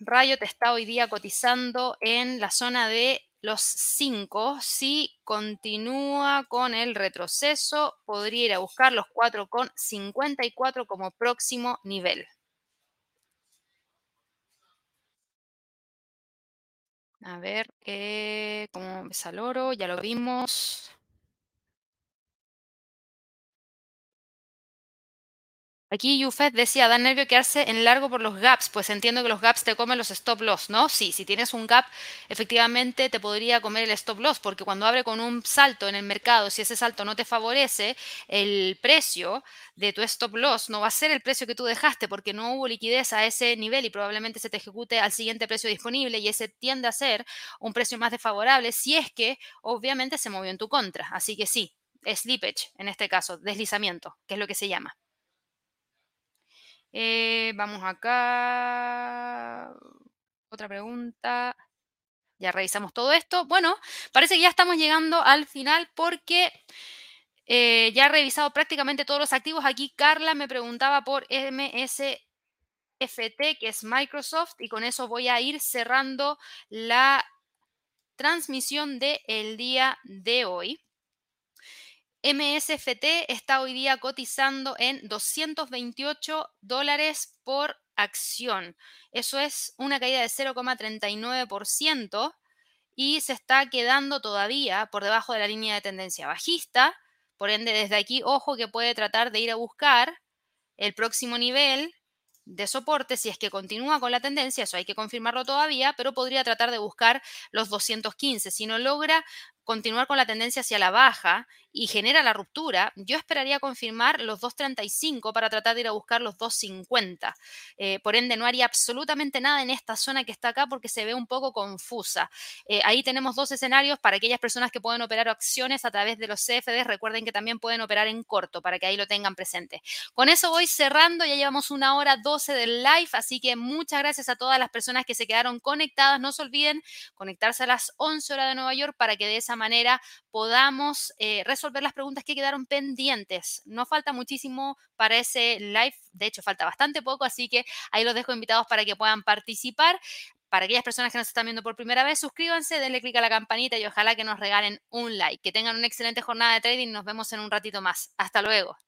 Riot está hoy día cotizando en la zona de los 5. Si continúa con el retroceso, podría ir a buscar los 4,54 como próximo nivel. A ver, eh, ¿cómo ves al oro? Ya lo vimos. Aquí Yufet decía, da nervio quedarse en largo por los gaps, pues entiendo que los gaps te comen los stop loss, ¿no? Sí, si tienes un gap, efectivamente te podría comer el stop loss, porque cuando abre con un salto en el mercado, si ese salto no te favorece, el precio de tu stop loss no va a ser el precio que tú dejaste, porque no hubo liquidez a ese nivel y probablemente se te ejecute al siguiente precio disponible y ese tiende a ser un precio más desfavorable si es que obviamente se movió en tu contra. Así que sí, slippage en este caso, deslizamiento, que es lo que se llama. Eh, vamos acá. Otra pregunta. Ya revisamos todo esto. Bueno, parece que ya estamos llegando al final porque eh, ya he revisado prácticamente todos los activos. Aquí Carla me preguntaba por MSFT, que es Microsoft, y con eso voy a ir cerrando la transmisión del día de hoy. MSFT está hoy día cotizando en 228 dólares por acción. Eso es una caída de 0,39% y se está quedando todavía por debajo de la línea de tendencia bajista. Por ende, desde aquí, ojo que puede tratar de ir a buscar el próximo nivel de soporte si es que continúa con la tendencia, eso hay que confirmarlo todavía, pero podría tratar de buscar los 215. Si no logra continuar con la tendencia hacia la baja y genera la ruptura, yo esperaría confirmar los 2.35 para tratar de ir a buscar los 2.50. Eh, por ende, no haría absolutamente nada en esta zona que está acá porque se ve un poco confusa. Eh, ahí tenemos dos escenarios para aquellas personas que pueden operar acciones a través de los CFDs. Recuerden que también pueden operar en corto para que ahí lo tengan presente. Con eso voy cerrando. Ya llevamos una hora 12 del live, así que muchas gracias a todas las personas que se quedaron conectadas. No se olviden conectarse a las 11 horas de Nueva York para que de manera podamos eh, resolver las preguntas que quedaron pendientes. No falta muchísimo para ese live, de hecho falta bastante poco, así que ahí los dejo invitados para que puedan participar. Para aquellas personas que nos están viendo por primera vez, suscríbanse, denle clic a la campanita y ojalá que nos regalen un like. Que tengan una excelente jornada de trading. Nos vemos en un ratito más. Hasta luego.